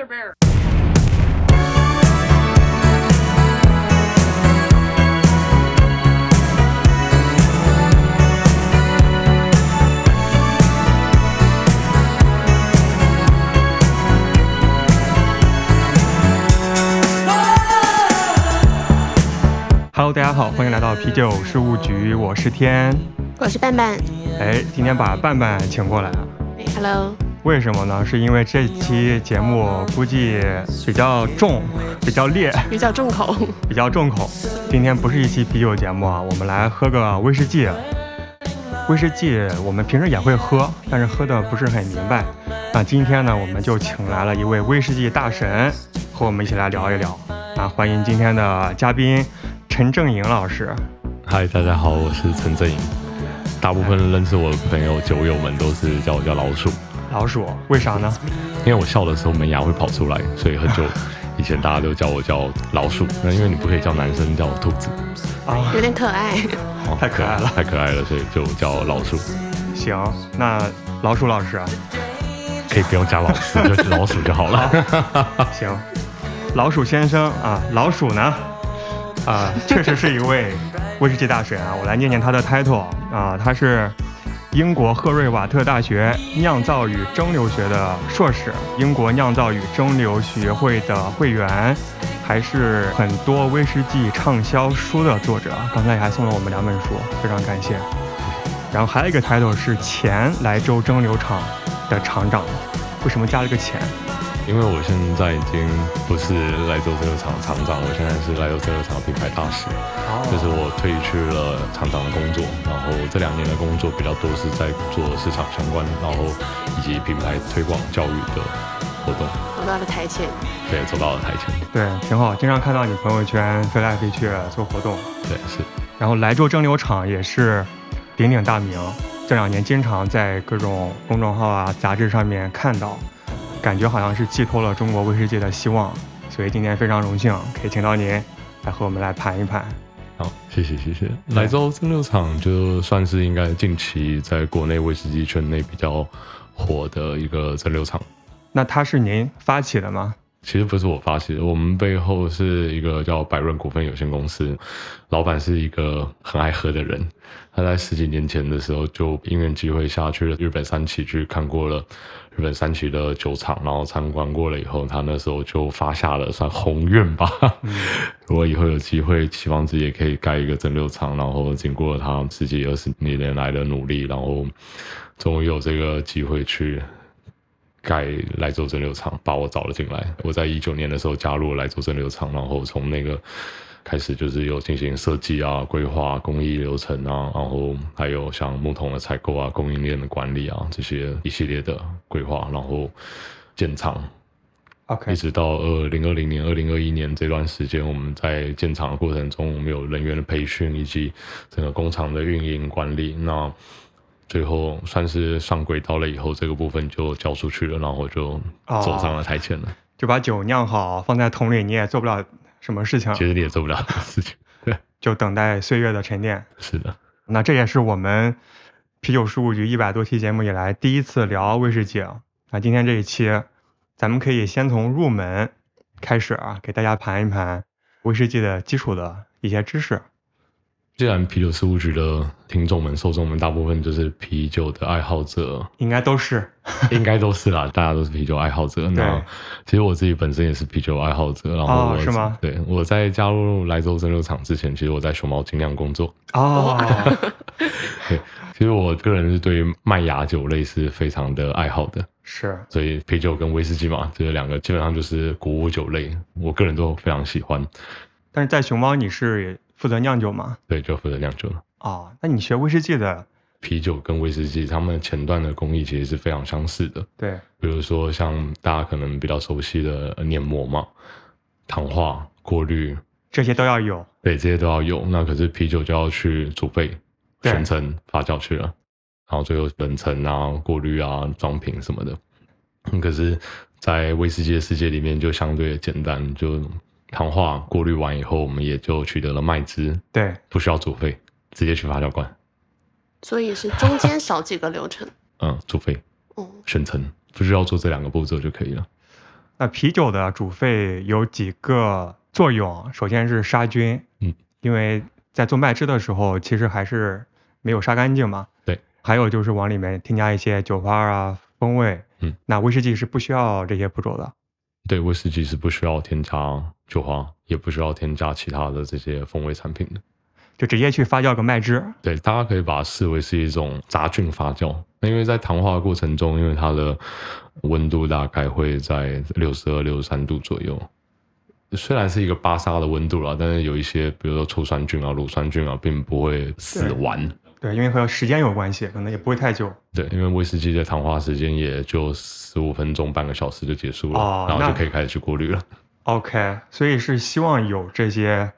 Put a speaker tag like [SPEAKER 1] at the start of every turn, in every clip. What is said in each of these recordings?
[SPEAKER 1] Brother Bear.
[SPEAKER 2] Hello，大家好，欢迎来到啤酒事务局，我是天。
[SPEAKER 3] 我是半半。
[SPEAKER 2] 哎，今天把半半请过来啊，
[SPEAKER 3] 哎，Hello。
[SPEAKER 2] 为什么呢？是因为这期节目估计比较重，比较烈，
[SPEAKER 3] 比较重口，
[SPEAKER 2] 比较重口。今天不是一期啤酒节目啊，我们来喝个威士忌。威士忌我们平时也会喝，但是喝的不是很明白。那今天呢，我们就请来了一位威士忌大神，和我们一起来聊一聊。啊，欢迎今天的嘉宾陈正颖老师。
[SPEAKER 4] 嗨，大家好，我是陈正颖。大部分认识我的朋友、酒友们都是叫我叫老鼠。
[SPEAKER 2] 老鼠？为啥呢？
[SPEAKER 4] 因为我笑的时候门牙会跑出来，所以很久以前大家都叫我叫老鼠。那 因为你不可以叫男生叫兔子，
[SPEAKER 3] 啊，有点可爱。
[SPEAKER 2] 太可爱了，
[SPEAKER 4] 太可爱了，所以就叫老鼠。
[SPEAKER 2] 行，那老鼠老师啊，
[SPEAKER 4] 可以不用加老师，就老鼠就好了。
[SPEAKER 2] 行，老鼠先生啊，老鼠呢？啊，确实是一位威士忌大神啊。我来念念他的 title 啊，他是英国赫瑞瓦特大学酿造与蒸馏学的硕士，英国酿造与蒸馏学会的会员。还是很多威士忌畅销书的作者，刚才还送了我们两本书，非常感谢。然后还有一个 title 是前莱州蒸馏厂的厂长，为什么加了个前？
[SPEAKER 4] 因为我现在已经不是莱州蒸馏厂厂长，我现在是莱州蒸馏厂品牌大使，就是我退去了厂长的工作，然后这两年的工作比较多是在做市场相关，然后以及品牌推广教育的活动。
[SPEAKER 3] 走到了台前，
[SPEAKER 4] 对，走到了台前，
[SPEAKER 2] 对，挺好。经常看到你朋友圈飞来飞去做活动，
[SPEAKER 4] 对，是。
[SPEAKER 2] 然后莱州蒸馏厂也是鼎鼎大名，这两年经常在各种公众号啊、杂志上面看到，感觉好像是寄托了中国威士忌的希望。所以今天非常荣幸可以请到您来和我们来盘一盘。
[SPEAKER 4] 好，谢谢谢谢。莱州蒸馏厂就算是应该近期在国内威士忌圈内比较火的一个蒸馏厂。
[SPEAKER 2] 那它是您发起的吗？
[SPEAKER 4] 其实不是我发起的，我们背后是一个叫百润股份有限公司，老板是一个很爱喝的人。他在十几年前的时候就因缘机会下去了日本三崎去看过了日本三崎的酒厂，然后参观过了以后，他那时候就发下了算宏愿吧。如果以后有机会，希望自己也可以盖一个蒸馏厂，然后经过他自己二十年来的努力，然后终于有这个机会去。盖莱州蒸馏厂，把我找了进来。我在一九年的时候加入莱州蒸馏厂，然后从那个开始就是有进行设计啊、规划、工艺流程啊，然后还有像木桶的采购啊、供应链的管理啊这些一系列的规划，然后建厂。
[SPEAKER 2] OK，
[SPEAKER 4] 一直到二零二零年、二零二一年这段时间，我们在建厂的过程中，我们有人员的培训以及整个工厂的运营管理。那最后算是上轨道了以后，这个部分就交出去了，然后就走上了台前了。
[SPEAKER 2] 就把酒酿好放在桶里，你也做不了什么事情。
[SPEAKER 4] 其实你也做不了事情，对，
[SPEAKER 2] 就等待岁月的沉淀。
[SPEAKER 4] 是的，
[SPEAKER 2] 那这也是我们啤酒事务局一百多期节目以来第一次聊威士忌。那今天这一期，咱们可以先从入门开始啊，给大家盘一盘威士忌的基础的一些知识。
[SPEAKER 4] 既然啤酒事务局的听众们、受众们大部分就是啤酒的爱好者，
[SPEAKER 2] 应该都是，
[SPEAKER 4] 应该都是啦，大家都是啤酒爱好者。那其实我自己本身也是啤酒爱好者，然后
[SPEAKER 2] 是吗？
[SPEAKER 4] 对，我在加入莱州蒸馏厂之前，其实我在熊猫精酿工作。
[SPEAKER 2] 哦，
[SPEAKER 4] 对，其实我个人是对麦芽酒类是非常的爱好的，
[SPEAKER 2] 是，
[SPEAKER 4] 所以啤酒跟威士忌嘛，这两个基本上就是谷物酒类，我个人都非常喜欢。
[SPEAKER 2] 但是在熊猫，你是？负责酿酒吗？
[SPEAKER 4] 对，就负责酿酒了。
[SPEAKER 2] 哦，那你学威士忌的
[SPEAKER 4] 啤酒跟威士忌，他们前段的工艺其实是非常相似的。
[SPEAKER 2] 对，
[SPEAKER 4] 比如说像大家可能比较熟悉的碾磨嘛、糖化、过滤，
[SPEAKER 2] 这些都要有。
[SPEAKER 4] 对，这些都要有。那可是啤酒就要去煮沸、选层、发酵去了，然后最后冷层啊、过滤啊、装瓶什么的。可是，在威士忌的世界里面，就相对的简单，就。糖化过滤完以后，我们也就取得了麦汁，
[SPEAKER 2] 对，
[SPEAKER 4] 不需要煮沸，直接去发酵罐。
[SPEAKER 3] 所以是中间少几个流程。
[SPEAKER 4] 嗯，煮沸，
[SPEAKER 3] 嗯，
[SPEAKER 4] 选层，不需要做这两个步骤就可以了。
[SPEAKER 2] 那啤酒的煮沸有几个作用，首先是杀菌，
[SPEAKER 4] 嗯，
[SPEAKER 2] 因为在做麦汁的时候，其实还是没有杀干净嘛。
[SPEAKER 4] 对。
[SPEAKER 2] 还有就是往里面添加一些酒花啊、风味。
[SPEAKER 4] 嗯。
[SPEAKER 2] 那威士忌是不需要这些步骤的。
[SPEAKER 4] 对，威士忌是不需要添加酒花，也不需要添加其他的这些风味产品的。
[SPEAKER 2] 就直接去发酵个麦汁。
[SPEAKER 4] 对，大家可以把它视为是一种杂菌发酵。那因为在糖化的过程中，因为它的温度大概会在六十二、六十三度左右，虽然是一个巴沙的温度了，但是有一些，比如说醋酸菌啊、乳酸菌啊，并不会死完。
[SPEAKER 2] 对，因为和时间有关系，可能也不会太久。
[SPEAKER 4] 对，因为威士忌的糖化时间也就十五分钟、半个小时就结束了，
[SPEAKER 2] 哦、
[SPEAKER 4] 然后就可以开始去过滤了。
[SPEAKER 2] OK，所以是希望有这些。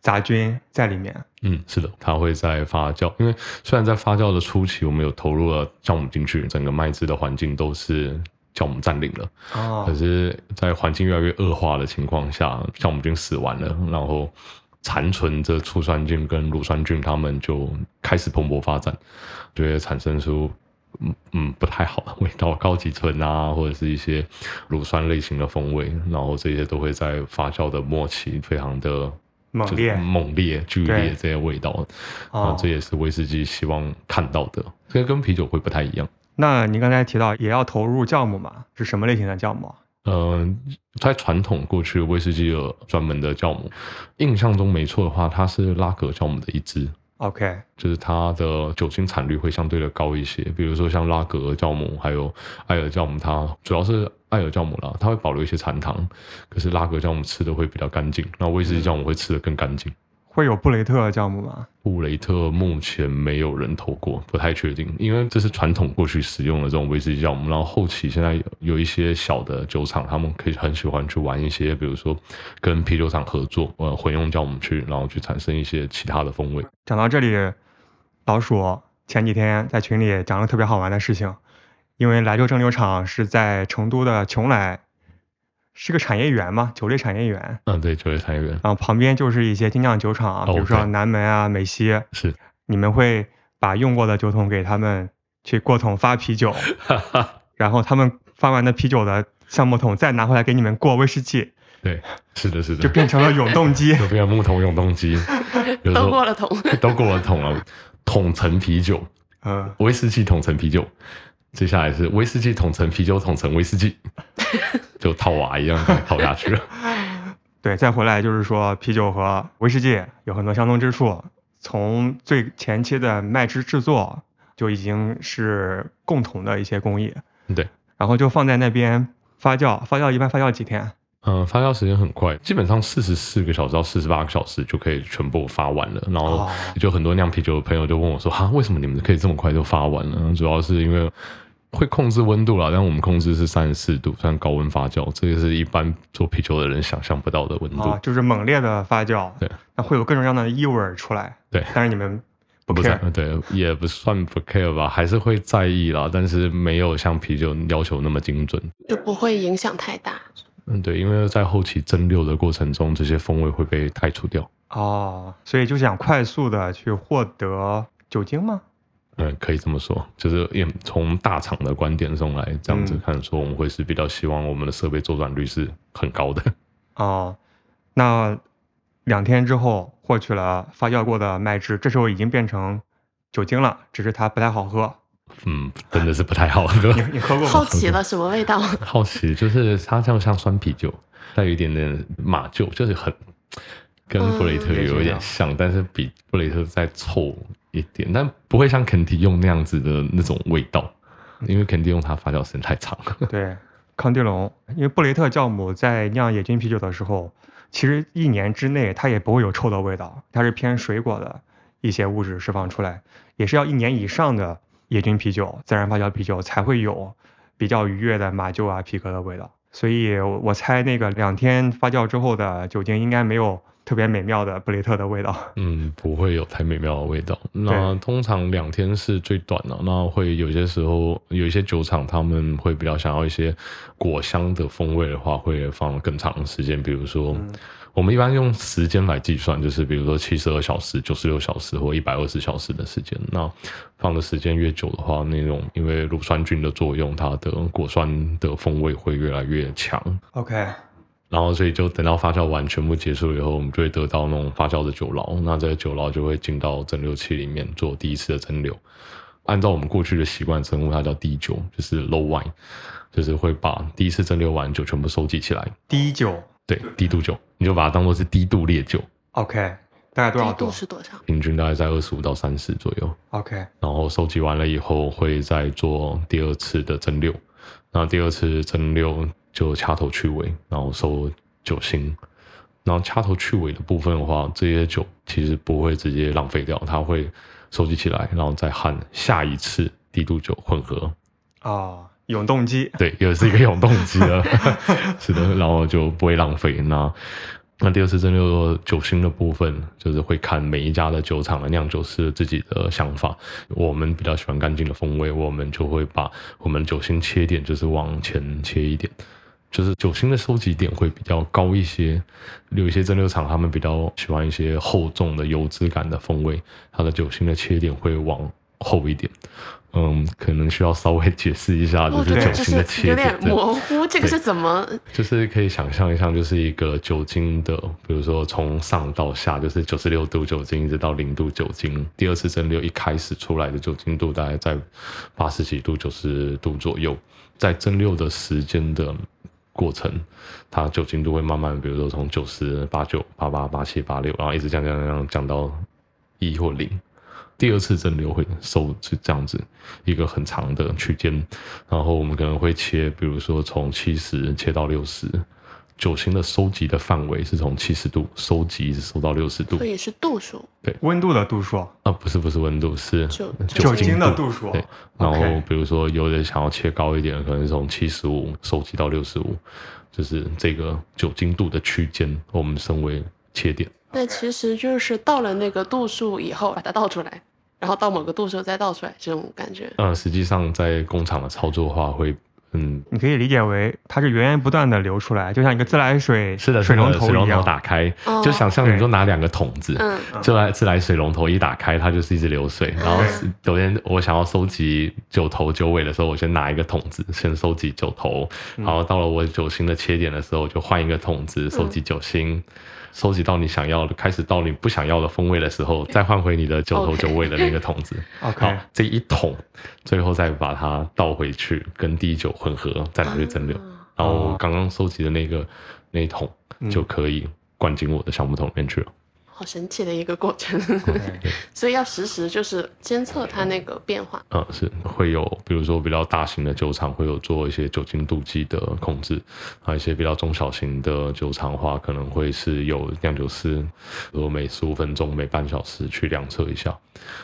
[SPEAKER 2] 杂菌在里面，
[SPEAKER 4] 嗯，是的，它会在发酵。因为虽然在发酵的初期，我们有投入了酵母进去，整个麦汁的环境都是酵母占领了。
[SPEAKER 2] 哦，
[SPEAKER 4] 可是，在环境越来越恶化的情况下，酵母菌死完了，然后残存着醋酸菌跟乳酸菌，它们就开始蓬勃发展，就会产生出嗯嗯不太好的味道，高级醇啊，或者是一些乳酸类型的风味，然后这些都会在发酵的末期非常的。
[SPEAKER 2] 猛烈、
[SPEAKER 4] 猛烈、剧烈这些味道，啊，这也是威士忌希望看到的，这跟啤酒会不太一样。
[SPEAKER 2] 那您刚才提到也要投入酵母嘛？是什么类型的酵母？
[SPEAKER 4] 嗯，在传统过去威士忌有专门的酵母，印象中没错的话，它是拉格酵母的一支。
[SPEAKER 2] OK，
[SPEAKER 4] 就是它的酒精产率会相对的高一些，比如说像拉格酵母，还有艾尔酵母，它主要是艾尔酵母啦，它会保留一些残糖，可是拉格酵母吃的会比较干净，那威士忌酵母会吃的更干净。
[SPEAKER 2] 会有布雷特酵母吗？
[SPEAKER 4] 布雷特目前没有人投过，不太确定，因为这是传统过去使用的这种威士忌酵母，然后后期现在有有一些小的酒厂，他们可以很喜欢去玩一些，比如说跟啤酒厂合作，呃，混用酵母去，然后去产生一些其他的风味。
[SPEAKER 2] 讲到这里，老鼠前几天在群里讲了特别好玩的事情，因为莱州蒸馏厂是在成都的邛崃。是个产业园嘛，酒类产业园。
[SPEAKER 4] 嗯，对，酒类产业园。
[SPEAKER 2] 然后旁边就是一些精酿酒厂，比如说南门啊、美西。
[SPEAKER 4] 是。
[SPEAKER 2] 你们会把用过的酒桶给他们去过桶发啤酒，然后他们发完的啤酒的橡木桶再拿回来给你们过威士忌。
[SPEAKER 4] 对，是的，是的。
[SPEAKER 2] 就变成了永动机，
[SPEAKER 4] 就变成木桶永动机。
[SPEAKER 3] 都过了桶，
[SPEAKER 4] 都过了桶了。桶陈啤酒，
[SPEAKER 2] 嗯，
[SPEAKER 4] 威士忌桶陈啤酒。接下来是威士忌桶陈啤酒桶陈威士忌，就套娃一样套下去了。
[SPEAKER 2] 对，再回来就是说，啤酒和威士忌有很多相通之处。从最前期的麦汁制作就已经是共同的一些工艺。
[SPEAKER 4] 对，
[SPEAKER 2] 然后就放在那边发酵，发酵一般发酵几天？
[SPEAKER 4] 嗯，发酵时间很快，基本上四十四个小时到四十八个小时就可以全部发完了。然后就很多酿啤酒的朋友就问我说：“哈，为什么你们可以这么快就发完了？”主要是因为会控制温度啦，但我们控制是三十四度，算高温发酵，这个是一般做啤酒的人想象不到的温度。
[SPEAKER 2] 啊，就是猛烈的发酵。
[SPEAKER 4] 对，
[SPEAKER 2] 那会有各种各样的异味出来。
[SPEAKER 4] 对，
[SPEAKER 2] 但是你们不
[SPEAKER 4] 不
[SPEAKER 2] care。
[SPEAKER 4] 对，也不算不 care 吧，还是会在意啦，但是没有像啤酒要求那么精准，
[SPEAKER 3] 就不会影响太大。
[SPEAKER 4] 嗯，对，因为在后期蒸馏的过程中，这些风味会被排除掉。
[SPEAKER 2] 哦，所以就想快速的去获得酒精吗？
[SPEAKER 4] 嗯，可以这么说，就是也从大厂的观点上来这样子看，说我们会是比较希望我们的设备周转率是很高的。
[SPEAKER 2] 哦，那两天之后获取了发酵过的麦汁，这时候已经变成酒精了，只是它不太好喝。
[SPEAKER 4] 嗯，真的是不太好喝。
[SPEAKER 2] 你你喝过吗？
[SPEAKER 3] 好奇了，什么味道？
[SPEAKER 4] 好奇，就是它像像酸啤酒，带有一点点马厩，就是很跟布雷特有一点像，但是比布雷特再臭一点，但不会像肯迪用那样子的那种味道，因为肯提用它发酵时间太长了。
[SPEAKER 2] 对，康迪龙，因为布雷特酵母在酿野菌啤酒的时候，其实一年之内它也不会有臭的味道，它是偏水果的一些物质释放出来，也是要一年以上的野菌啤酒、自然发酵啤酒才会有比较愉悦的马厩啊、皮革的味道。所以我猜那个两天发酵之后的酒精应该没有特别美妙的布雷特的味道。
[SPEAKER 4] 嗯，不会有太美妙的味道。那通常两天是最短的，那会有些时候有一些酒厂他们会比较想要一些果香的风味的话，会放更长的时间。比如说，我们一般用时间来计算，就是比如说七十二小时、九十六小时或一百二十小时的时间。那放的时间越久的话，那种因为乳酸菌的作用，它的果酸的风味会越来越强。
[SPEAKER 2] OK，
[SPEAKER 4] 然后，所以就等到发酵完全部结束以后，我们就会得到那种发酵的酒牢。那这个酒牢就会进到蒸馏器里面做第一次的蒸馏。按照我们过去的习惯称呼它叫低酒，就是 low wine，就是会把第一次蒸馏完酒全部收集起来。
[SPEAKER 2] 低酒
[SPEAKER 4] 对，低度酒，你就把它当做是低度烈酒
[SPEAKER 2] ，，OK，大概多少
[SPEAKER 3] 度
[SPEAKER 2] 度
[SPEAKER 3] 是多少？
[SPEAKER 4] 平均大概在二十五到三十左右。
[SPEAKER 2] ？OK，
[SPEAKER 4] 然后收集完了以后，会再做第二次的蒸馏。那第二次蒸馏就掐头去尾，然后收酒心。然后掐头去尾的部分的话，这些酒其实不会直接浪费掉，它会收集起来，然后再和下一次低度酒混合。
[SPEAKER 2] 哦，永动机，
[SPEAKER 4] 对，又是一个永动机了，是的，然后就不会浪费。那那第二次蒸馏酒心的部分，就是会看每一家的酒厂的酿酒师自己的想法。我们比较喜欢干净的风味，我们就会把我们酒心切点就是往前切一点。就是酒心的收集点会比较高一些，有一些蒸馏厂他们比较喜欢一些厚重的油脂感的风味，它的酒心的切点会往后一点。嗯，可能需要稍微解释一下，就是酒精的
[SPEAKER 3] 是有点模糊，这个是怎么？
[SPEAKER 4] 就是可以想象一下，就是一个酒精的，比如说从上到下，就是九十六度酒精一直到零度酒精。第二次蒸馏一开始出来的酒精度大概在八十几度、九十度左右，在蒸馏的时间的过程，它酒精度会慢慢，比如说从九十八九、八八、八七、八六，然后一直降降降降降到一或零。第二次蒸馏会收是这样子一个很长的区间，然后我们可能会切，比如说从七十切到六十，酒精的收集的范围是从七十度收集一直收到六十度
[SPEAKER 3] 所以是度数，对。
[SPEAKER 2] 温度的度数，
[SPEAKER 4] 啊，不是不是温度是
[SPEAKER 3] 酒
[SPEAKER 2] 酒精
[SPEAKER 3] 精
[SPEAKER 2] 的度数。
[SPEAKER 4] 对，然后比如说有人想要切高一点，可能是从七十五收集到六十五，就是这个酒精度的区间，我们称为切点。
[SPEAKER 3] 那其实就是到了那个度数以后，把它倒出来，然后到某个度数再倒出来，这种感觉。
[SPEAKER 4] 呃，实际上在工厂的操作的话会，嗯，
[SPEAKER 2] 你可以理解为它是源源不断的流出来，就像一个自来水
[SPEAKER 4] 是的，
[SPEAKER 2] 水龙
[SPEAKER 4] 是的水龙头
[SPEAKER 2] 头一样。
[SPEAKER 4] 打开，
[SPEAKER 3] 哦
[SPEAKER 4] 就想象你就拿两个桶子，
[SPEAKER 3] 嗯，
[SPEAKER 4] 自来自来水龙头一打开，它就是一直流水。然后是首先我想要收集九头九尾的时候，我先拿一个桶子先收集九头，然后到了我九星的切点的时候，就换一个桶子收集酒心。收集到你想要的，开始到你不想要的风味的时候，再换回你的九头酒尾的那个桶子。
[SPEAKER 2] OK，
[SPEAKER 4] 好，这一桶最后再把它倒回去，跟第一酒混合，再拿去蒸馏。然后刚刚收集的那个那一桶就可以灌进我的橡木桶里面去了。
[SPEAKER 3] 好神奇的一个过程，所以要实时就是监测它那个变化。
[SPEAKER 4] 嗯，是会有，比如说比较大型的酒厂会有做一些酒精度计的控制，还有一些比较中小型的酒厂的话，可能会是有酿酒师，比如每十五分钟、每半小时去量测一下，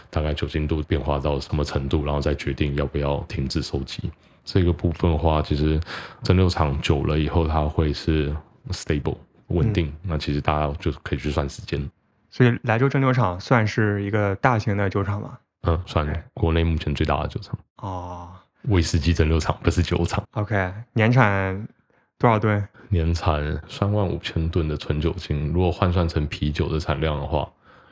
[SPEAKER 4] 大概酒精度变化到什么程度，然后再决定要不要停止收集。这个部分的话，其实蒸馏厂久了以后，它会是 stable 稳定，那其实大家就可以去算时间。
[SPEAKER 2] 所以莱州蒸馏厂算是一个大型的酒厂吗？
[SPEAKER 4] 嗯，算国内目前最大的酒厂，
[SPEAKER 2] 哦
[SPEAKER 4] 威士忌蒸馏厂不是酒厂。
[SPEAKER 2] ，OK，年产多少吨？
[SPEAKER 4] 年产三万五千吨的纯酒精，如果换算成啤酒的产量的话，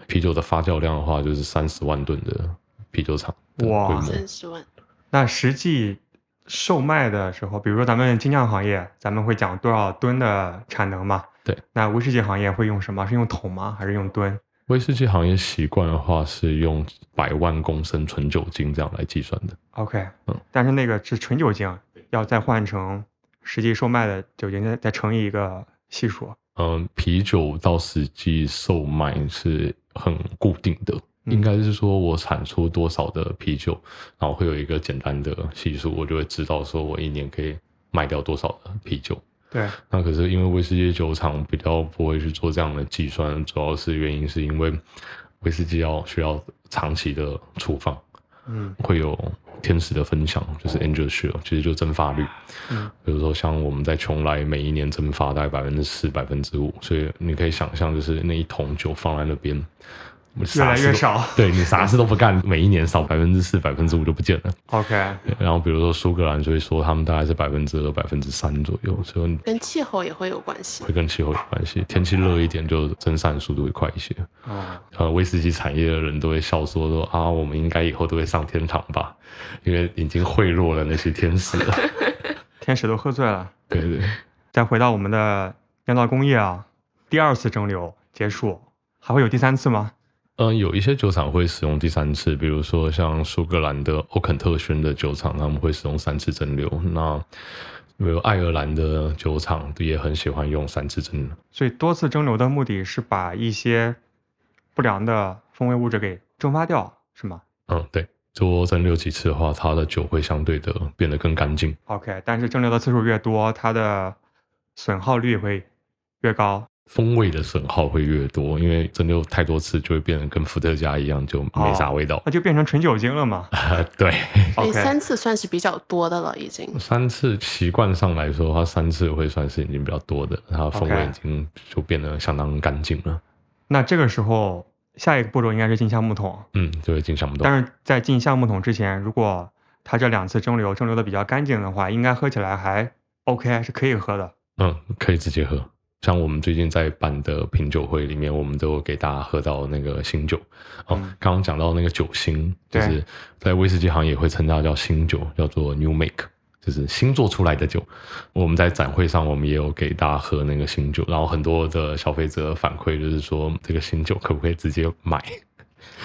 [SPEAKER 4] 啤酒的发酵量的话，就是三十万吨的啤酒厂
[SPEAKER 2] 哇。
[SPEAKER 3] 三十万，
[SPEAKER 2] 那实际售卖的时候，比如说咱们精酿行业，咱们会讲多少吨的产能嘛？
[SPEAKER 4] 对。
[SPEAKER 2] 那威士忌行业会用什么？是用桶吗？还是用吨
[SPEAKER 4] 威士忌行业习惯的话是用百万公升纯酒精这样来计算的。
[SPEAKER 2] ？OK，
[SPEAKER 4] 嗯，
[SPEAKER 2] 但是那个是纯酒精，要再换成实际售卖的酒精，再再乘以一个系数。
[SPEAKER 4] 嗯，啤酒到实际售卖是很固定的，
[SPEAKER 2] 嗯
[SPEAKER 4] 应该是说我产出多少的啤酒，然后会有一个简单的系数，我就会知道说我一年可以卖掉多少的啤酒。
[SPEAKER 2] 对，
[SPEAKER 4] 那可是因为威士忌酒厂比较不会去做这样的计算，主要是原因是因为威士忌要需要长期的储放，
[SPEAKER 2] 嗯。
[SPEAKER 4] 会有天使的分享，就是 angel share，其实就蒸发率。
[SPEAKER 2] 嗯，
[SPEAKER 4] 比如说像我们在邛崃每一年蒸发大概百分之四、百分之五，所以你可以想象，就是那一桶酒放在那边，
[SPEAKER 2] 越来越少。
[SPEAKER 4] 对你啥事都不干，每一年少百分之四、百分之五就不见了。
[SPEAKER 2] OK，
[SPEAKER 4] 然后比如说苏格兰就会说他们大概是百分之二、百分之三左右，所以
[SPEAKER 3] 跟气候也会有关系。
[SPEAKER 4] 会跟气候有关系。天气热一点，就蒸散速度会快一些。
[SPEAKER 2] 啊，
[SPEAKER 4] 呃，威士忌产业的人都会笑说说啊，我们应该以后都会上天堂吧，因为已经贿赂了那些天使了。
[SPEAKER 2] 天使都喝醉了。
[SPEAKER 4] 对对，
[SPEAKER 2] 再回到我们的酿造工业啊，第二次蒸馏结束，还会有第三次吗？
[SPEAKER 4] 嗯，有一些酒厂会使用第三次，比如说像苏格兰的欧肯特轩的酒厂，他们会使用三次蒸馏。那比如爱尔兰的酒厂也很喜欢用三次蒸馏。
[SPEAKER 2] 所以多次蒸馏的目的是把一些不良的风味物质给蒸发掉，是吗
[SPEAKER 4] 嗯，对，多蒸馏几次的话，它的酒会相对的变得更干净。
[SPEAKER 2] ？OK，但是蒸馏的次数越多，它的损耗率会越高。
[SPEAKER 4] 风味的损耗会越多，因为蒸馏太多次就会变得跟伏特加一样，就没啥味道。
[SPEAKER 2] 那就变成纯酒精了嘛
[SPEAKER 4] 对，
[SPEAKER 3] 所以三次算是比较多的了，已经。
[SPEAKER 4] 三次习惯上来说的话，三次会算是已经比较多的，它风味已经就变得相当干净了。
[SPEAKER 2] 那这个时候，下一个步骤应该是进橡木桶。
[SPEAKER 4] 嗯，就是进橡木桶。
[SPEAKER 2] 但是在进橡木桶之前，如果它这两次蒸馏蒸馏的比较干净的话，应该喝起来还 OK，是可以喝的。
[SPEAKER 4] 嗯，可以直接喝。像我们最近在办的品酒会里面，我们都有给大家喝到那个新酒。哦，
[SPEAKER 2] 嗯
[SPEAKER 4] 刚刚讲到那个酒星，就是在威士忌行业会称它叫新酒，叫做 new make，就是新做出来的酒。我们在展会上，我们也有给大家喝那个新酒，然后很多的消费者反馈就是说，这个新酒可不可以直接买？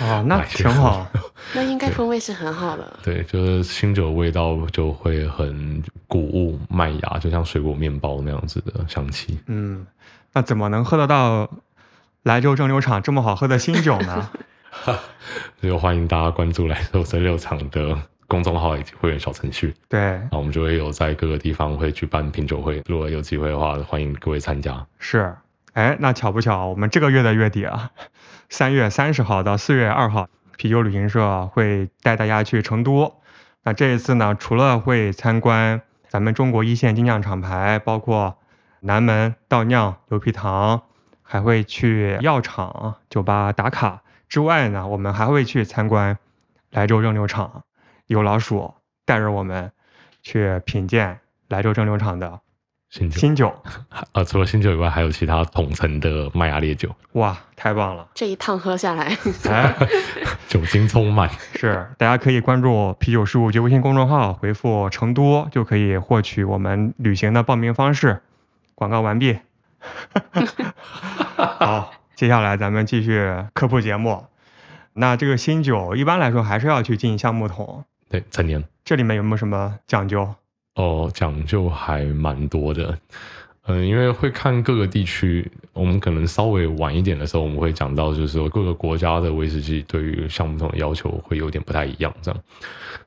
[SPEAKER 2] 哦，那挺好。
[SPEAKER 3] 那应该风味是很好的。
[SPEAKER 4] 对，就是新酒味道就会很谷物、麦芽，就像水果面包那样子的香气。
[SPEAKER 2] 嗯，那怎么能喝得到莱州蒸馏厂这么好喝的新酒呢？
[SPEAKER 4] 就欢迎大家关注莱州蒸馏厂的公众号以及会员小程序，
[SPEAKER 2] 对，
[SPEAKER 4] 那我们就会有在各个地方会举办品酒会，如果有机会的话，欢迎各位参加。
[SPEAKER 2] 是。哎，那巧不巧，我们这个月的月底啊，三月三十号到四月二号，啤酒旅行社会带大家去成都。那这一次呢，除了会参观咱们中国一线精酿厂牌，包括南门倒酿、牛皮糖，还会去药厂、酒吧打卡之外呢，我们还会去参观莱州蒸馏厂，有老鼠带着我们去品鉴莱州蒸馏厂的
[SPEAKER 4] 新酒，
[SPEAKER 2] 新酒。
[SPEAKER 4] 呃，除了新酒以外，还有其他统称的麦芽烈酒，
[SPEAKER 2] 哇，太棒了！
[SPEAKER 3] 这一趟喝下来，
[SPEAKER 2] 哎，
[SPEAKER 4] 酒精充满。
[SPEAKER 2] 是，大家可以关注啤酒事务局微信公众号，回复“成都”就可以获取我们旅行的报名方式。广告完毕。好，接下来咱们继续科普节目。那这个新酒一般来说还是要去进橡木桶，
[SPEAKER 4] 对，陈年
[SPEAKER 2] 这里面有没有什么讲究？
[SPEAKER 4] 哦，讲究还蛮多的。嗯，因为会看各个地区，我们可能稍微晚一点的时候，我们会讲到，就是说各个国家的威士忌对于橡木桶的要求会有点不太一样。这样，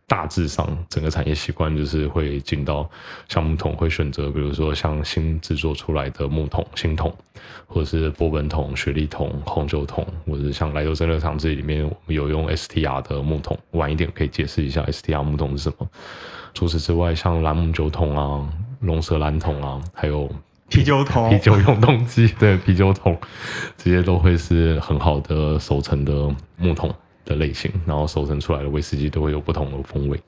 [SPEAKER 4] 大致上整个产业习惯就是会进到橡木桶，会选择比如说像新制作出来的木桶、新桶，或者是波本桶、雪莉桶、红酒桶，或者是像莱州蒸馏厂这里面我们有用 STR 的木桶。晚一点可以解释一下 STR 木桶是什么。除此之外，像蓝姆酒桶啊、龙舌兰桶啊，还有
[SPEAKER 2] 啤酒桶
[SPEAKER 4] 啤酒永动机，对啤酒桶，这些都会是很好的熟成的木桶的类型，然后熟成出来的威士忌都会有不同的风味。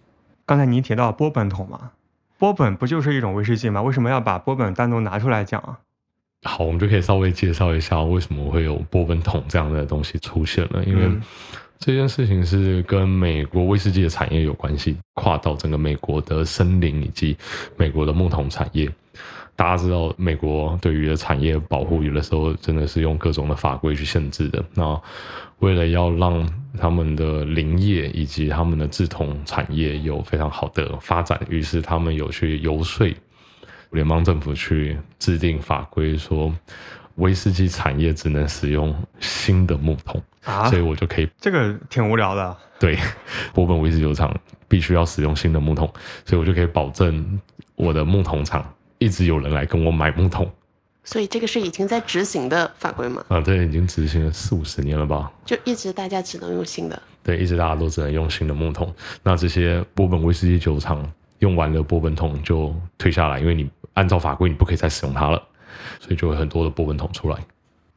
[SPEAKER 2] 刚才你提到波本桶嘛，波本不就是一种威士忌吗？为什么要把波本单独拿出来讲啊？
[SPEAKER 4] 好，我们就可以稍微介绍一下为什么会有波本桶这样的东西出现了，因为
[SPEAKER 2] 嗯
[SPEAKER 4] 这件事情是跟美国威士忌的产业有关系，跨到整个美国的森林以及美国的木桶产业。大家知道，美国对于的产业保护，有的时候真的是用各种的法规去限制的。那为了要让他们的林业以及他们的制桶产业有非常好的发展，于是他们有去游说联邦政府去制定法规，说威士忌产业只能使用新的木桶，
[SPEAKER 2] 啊
[SPEAKER 4] 所以，我就可以
[SPEAKER 2] 这个挺无聊的。
[SPEAKER 4] 对波本威士酒厂必须要使用新的木桶，所以我就可以保证我的木桶厂一直有人来跟我买木桶
[SPEAKER 3] 所以这个是已经在执行的法规吗？
[SPEAKER 4] 啊，这已经执行了四五十年了吧？
[SPEAKER 3] 就一直大家只能用新的。
[SPEAKER 4] 对，一直大家都只能用新的木桶。那这些波本威士忌酒厂用完了波本桶就退下来，因为你按照法规你不可以再使用它了，所以就会很多的波本桶出来。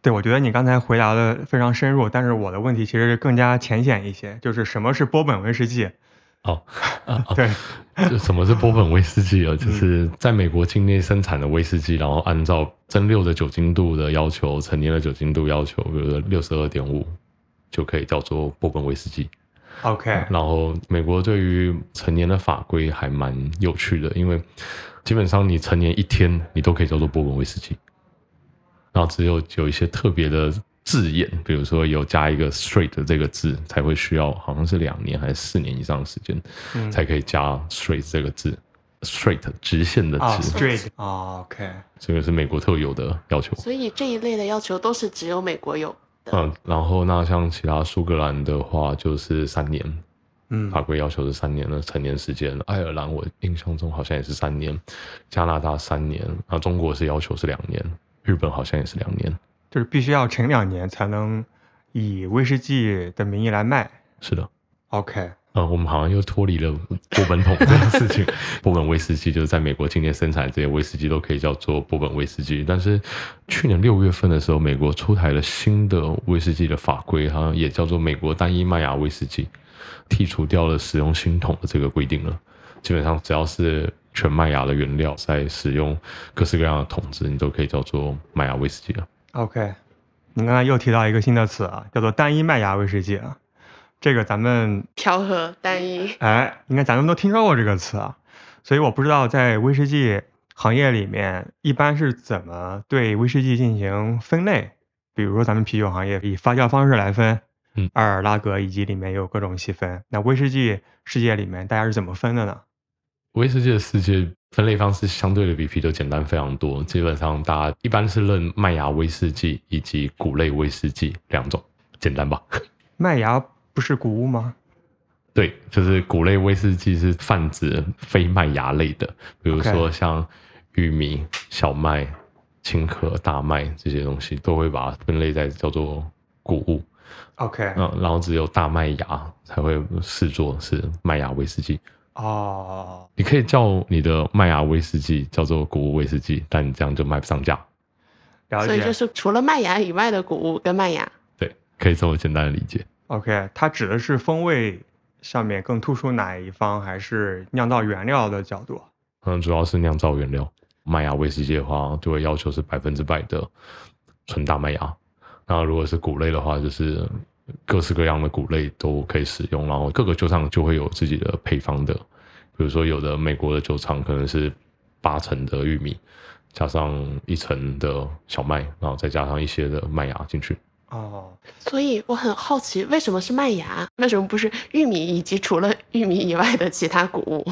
[SPEAKER 2] 对，我觉得你刚才回答的非常深入，但是我的问题其实更加浅显一些，就是什么是波本威士忌？
[SPEAKER 4] 哦，啊，
[SPEAKER 2] 对，
[SPEAKER 4] 就什么是波本威士忌啊？就是在美国境内生产的威士忌，然后按照蒸馏的酒精度的要求、陈年的酒精度要求，比如说六十二点五，就可以叫做波本威士忌。
[SPEAKER 2] OK，
[SPEAKER 4] 然后美国对于成年的法规还蛮有趣的，因为基本上你成年一天，你都可以叫做波本威士忌。然后只有有一些特别的字眼，比如说有加一个 straight 这个字，才会需要好像是两年还是四年以上的时间，
[SPEAKER 2] 嗯
[SPEAKER 4] 才可以加 straight 这个字。straight 直线的
[SPEAKER 2] 啊
[SPEAKER 4] 直
[SPEAKER 2] ，，straight，啊，OK，
[SPEAKER 4] 这个是美国特有的要求。
[SPEAKER 3] 所以这一类的要求都是只有美国有的。
[SPEAKER 4] 嗯，然后那像其他苏格兰的话，就是三年，
[SPEAKER 2] 嗯
[SPEAKER 4] 法规要求是三年的成年时间。爱尔兰我印象中好像也是三年，加拿大三年，然后中国是要求是两年，日本好像也是两年。
[SPEAKER 2] 就是必须要成两年才能以威士忌的名义来卖。
[SPEAKER 4] 是的
[SPEAKER 2] ，OK，
[SPEAKER 4] 呃，我们好像又脱离了波本桶这件事情。波本威士忌就是在美国境内生产这些威士忌都可以叫做波本威士忌，但是去年六月份的时候，美国出台了新的威士忌的法规，好像也叫做美国单一麦芽威士忌，剔除掉了使用新桶的这个规定了。基本上只要是全麦芽的原料，在使用各式各样的桶子，你都可以叫做麦芽威士忌了。
[SPEAKER 2] OK，你刚才又提到一个新的词啊，叫做单一麦芽威士忌啊。这个咱们
[SPEAKER 3] 调和单一，
[SPEAKER 2] 哎，应该咱们都听说过这个词啊，所以我不知道在威士忌行业里面一般是怎么对威士忌进行分类。比如说咱们啤酒行业以发酵方式来分，
[SPEAKER 4] 嗯
[SPEAKER 2] 阿尔拉格以及里面有各种细分。那威士忌世界里面大家是怎么分的呢？
[SPEAKER 4] 威士忌的世界分类方式相对的比啤酒简单非常多，基本上大家一般是认麦芽威士忌以及谷类威士忌两种，简单吧？
[SPEAKER 2] 麦芽不是谷物吗？
[SPEAKER 4] 对，就是谷类威士忌是泛指非麦芽类的，比如说像玉米、小麦、青稞、大麦这些东西，都会把它分类在叫做谷物。
[SPEAKER 2] OK，
[SPEAKER 4] 嗯，然后只有大麦芽才会视作是麦芽威士忌。
[SPEAKER 2] 哦，
[SPEAKER 4] 你可以叫你的麦芽威士忌叫做谷物威士忌，但你这样就卖不上价。
[SPEAKER 3] 所以就是除了麦芽以外的谷物跟麦芽。
[SPEAKER 4] 对，可以这么简单的理解。
[SPEAKER 2] OK，它指的是风味上面更突出哪一方，还是酿造原料的角度？
[SPEAKER 4] 嗯，主要是酿造原料。麦芽威士忌的话，就会要求是百分之百的纯大麦芽。那如果是谷类的话，就是各式各样的谷类都可以使用。然后各个酒厂就会有自己的配方的，比如说有的美国的酒厂可能是八成的玉米，加上一成的小麦，然后再加上一些的麦芽进去。
[SPEAKER 2] 哦，
[SPEAKER 3] 所以我很好奇，为什么是麦芽？为什么不是玉米以及除了玉米以外的其他谷物？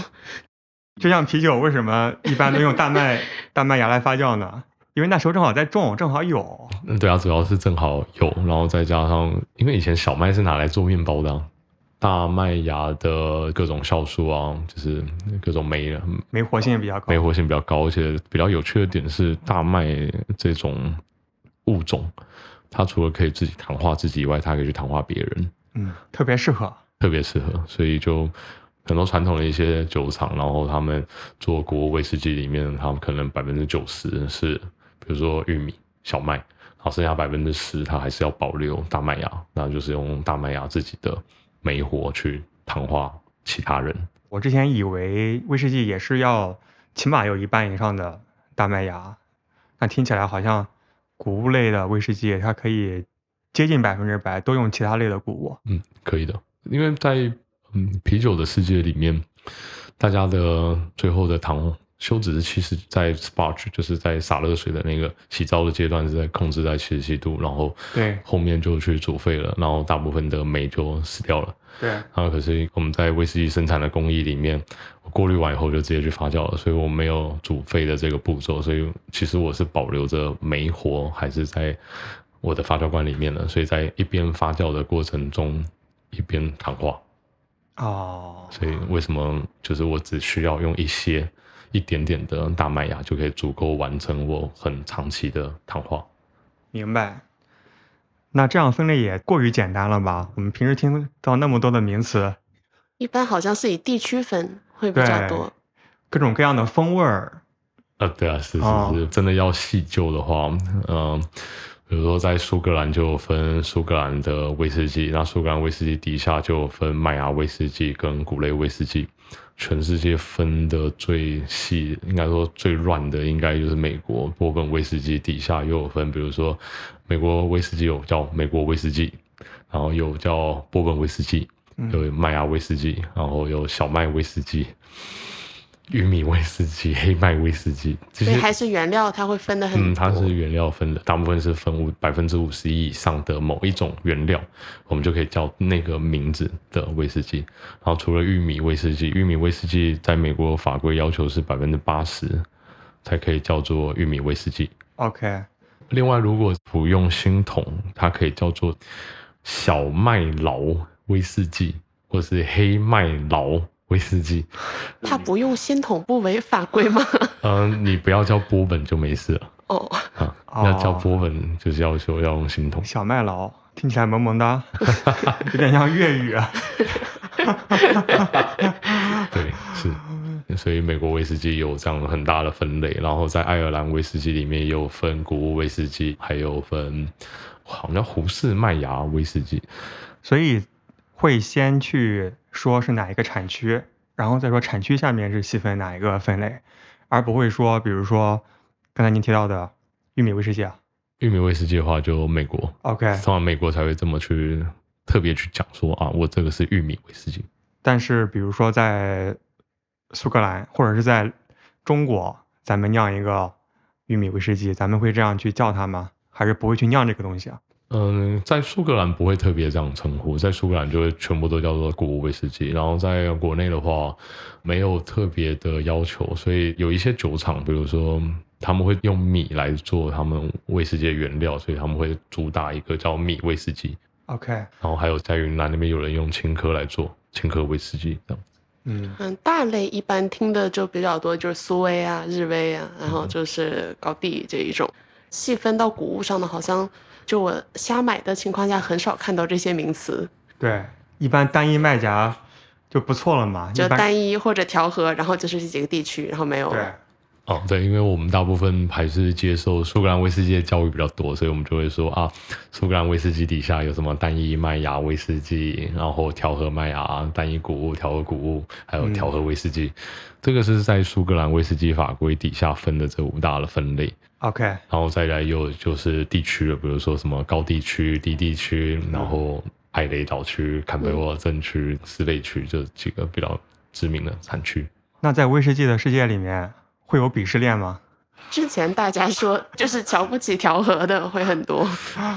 [SPEAKER 2] 就像啤酒为什么一般都用大麦 大麦芽来发酵呢？因为那时候正好在种，正好有。
[SPEAKER 4] 嗯，对啊，主要是正好有，然后再加上，因为以前小麦是拿来做面包的啊、大麦芽的各种酵素啊，就是各种酶
[SPEAKER 2] 酶活性也比较高。
[SPEAKER 4] 酶活性比较高，而且比较有趣的点是，大麦这种物种，它除了可以自己糖化自己以外，它还可以去糖化别人，
[SPEAKER 2] 嗯，特别适合。
[SPEAKER 4] 特别适合，所以就很多传统的一些酒厂，然后他们做国威士忌里面，他们可能百分之九十是，比如说玉米、小麦，然后剩下百分之十，它还是要保留大麦芽，那就是用大麦芽自己的酶活去糖化其他人。
[SPEAKER 2] 我之前以为威士忌也是要起码有一半以上的大麦芽，那听起来好像谷物类的威士忌它可以接近百分之百都用其他类的谷物。
[SPEAKER 4] 嗯，可以的，因为在嗯啤酒的世界里面，大家的最后的糖休止日期是在 sparge，就是在洒热水的那个洗澡的阶段是在控制在七十七度，然后
[SPEAKER 2] 对。
[SPEAKER 4] 后面就去煮沸了，然后大部分的酶就死掉了。
[SPEAKER 2] 对，
[SPEAKER 4] 然后可是我们在威士忌生产的工艺里面，过滤完以后就直接去发酵了，所以我没有煮沸的这个步骤，所以其实我是保留着酶活还是在我的发酵罐里面的，所以在一边发酵的过程中一边糖化，
[SPEAKER 2] 哦，
[SPEAKER 4] 所以为什么就是我只需要用一些一点点的大麦芽就可以足够完成我很长期的糖化。
[SPEAKER 2] 明白。那这样分类也过于简单了吧？我们平时听到那么多的名词，
[SPEAKER 3] 一般好像是以地区分会比较多。
[SPEAKER 2] 各种各样的风味儿，
[SPEAKER 4] 啊，对啊，是是
[SPEAKER 2] 哦
[SPEAKER 4] 是，真的要细究的话，嗯、比如说在苏格兰就分苏格兰的威士忌，那苏格兰威士忌底下就分麦芽威士忌跟谷类威士忌。全世界分的最细，应该说最乱的，应该就是美国波本威士忌底下又有分，比如说美国威士忌有叫美国威士忌，然后有叫波本威士忌，有麦芽威士忌，然后有小麦威士忌、玉米威士忌、黑麦威士忌，这些
[SPEAKER 3] 所以还是原料它会分的很。
[SPEAKER 4] 嗯，它是原料分的，大部分是分五百分之五十一以上的某一种原料，我们就可以叫那个名字的威士忌。然后除了玉米威士忌，玉米威士忌在美国法规要求是百分之八十才可以叫做玉米威士忌。
[SPEAKER 2] OK，
[SPEAKER 4] 另外，如果不用新桶，它可以叫做小麦劳威士忌，或是黑麦劳威士忌。
[SPEAKER 3] 它不用新桶不违法规吗？
[SPEAKER 4] 嗯、你不要叫波本就没事了
[SPEAKER 3] 哦，
[SPEAKER 4] 啊，
[SPEAKER 2] 哦
[SPEAKER 4] 要叫波本就是要求要用新桶。
[SPEAKER 2] 小麦劳听起来萌萌哒，有点像粤语啊。
[SPEAKER 4] 对，是，所以美国威士忌有这样很大的分类，然后在爱尔兰威士忌里面也有分谷物威士忌，还有分好像胡氏麦芽威士忌。
[SPEAKER 2] 所以会先去说是哪一个产区，然后再说产区下面是细分哪一个分类，而不会说，比如说刚才您提到的玉米威士忌啊
[SPEAKER 4] 玉米威士忌的话，就美国
[SPEAKER 2] ，，OK，
[SPEAKER 4] 通常美国才会这么去特别去讲说啊，我这个是玉米威士忌。
[SPEAKER 2] 但是比如说在苏格兰或者是在中国，咱们酿一个玉米威士忌，咱们会这样去叫它吗？还是不会去酿这个东西啊？
[SPEAKER 4] 嗯，在苏格兰不会特别这样称呼，在苏格兰就会全部都叫做谷物威士忌。然后在国内的话，没有特别的要求，所以有一些酒厂，比如说他们会用米来做他们威士忌的原料，所以他们会主打一个叫米威士忌。
[SPEAKER 2] OK，
[SPEAKER 4] 然后还有在云南那边有人用青稞来做青稞威士忌，这样。
[SPEAKER 2] 嗯
[SPEAKER 3] 嗯，大类一般听的就比较多，就是苏威啊、日威啊，然
[SPEAKER 2] 嗯
[SPEAKER 3] 后就是高地这一种。细分到谷物上的，好像就我瞎买的情况下，很少看到这些名词，
[SPEAKER 2] 对，一般单一卖家就不错了嘛，
[SPEAKER 3] 就单一或者调和，然后就是这几个地区，然后没有。
[SPEAKER 2] 对。
[SPEAKER 4] 哦，对，因为我们大部分还是接受苏格兰威士忌的教育比较多，所以我们就会说啊，苏格兰威士忌底下有什么单一麦芽威士忌，然后调和麦芽、单一谷物、调和谷物，还有调和威士忌。这个是在苏格兰威士忌法规底下分的这五大的分类。
[SPEAKER 2] OK，
[SPEAKER 4] 然后再来有就是地区了，比如说什么高地区、低地区，然后艾雷岛区、坎贝沃尔镇区、斯贝区这几个比较知名的产区。
[SPEAKER 2] 那在威士忌的世界里面会有鄙视链吗？
[SPEAKER 3] 之前大家说就是瞧不起调和的会很多，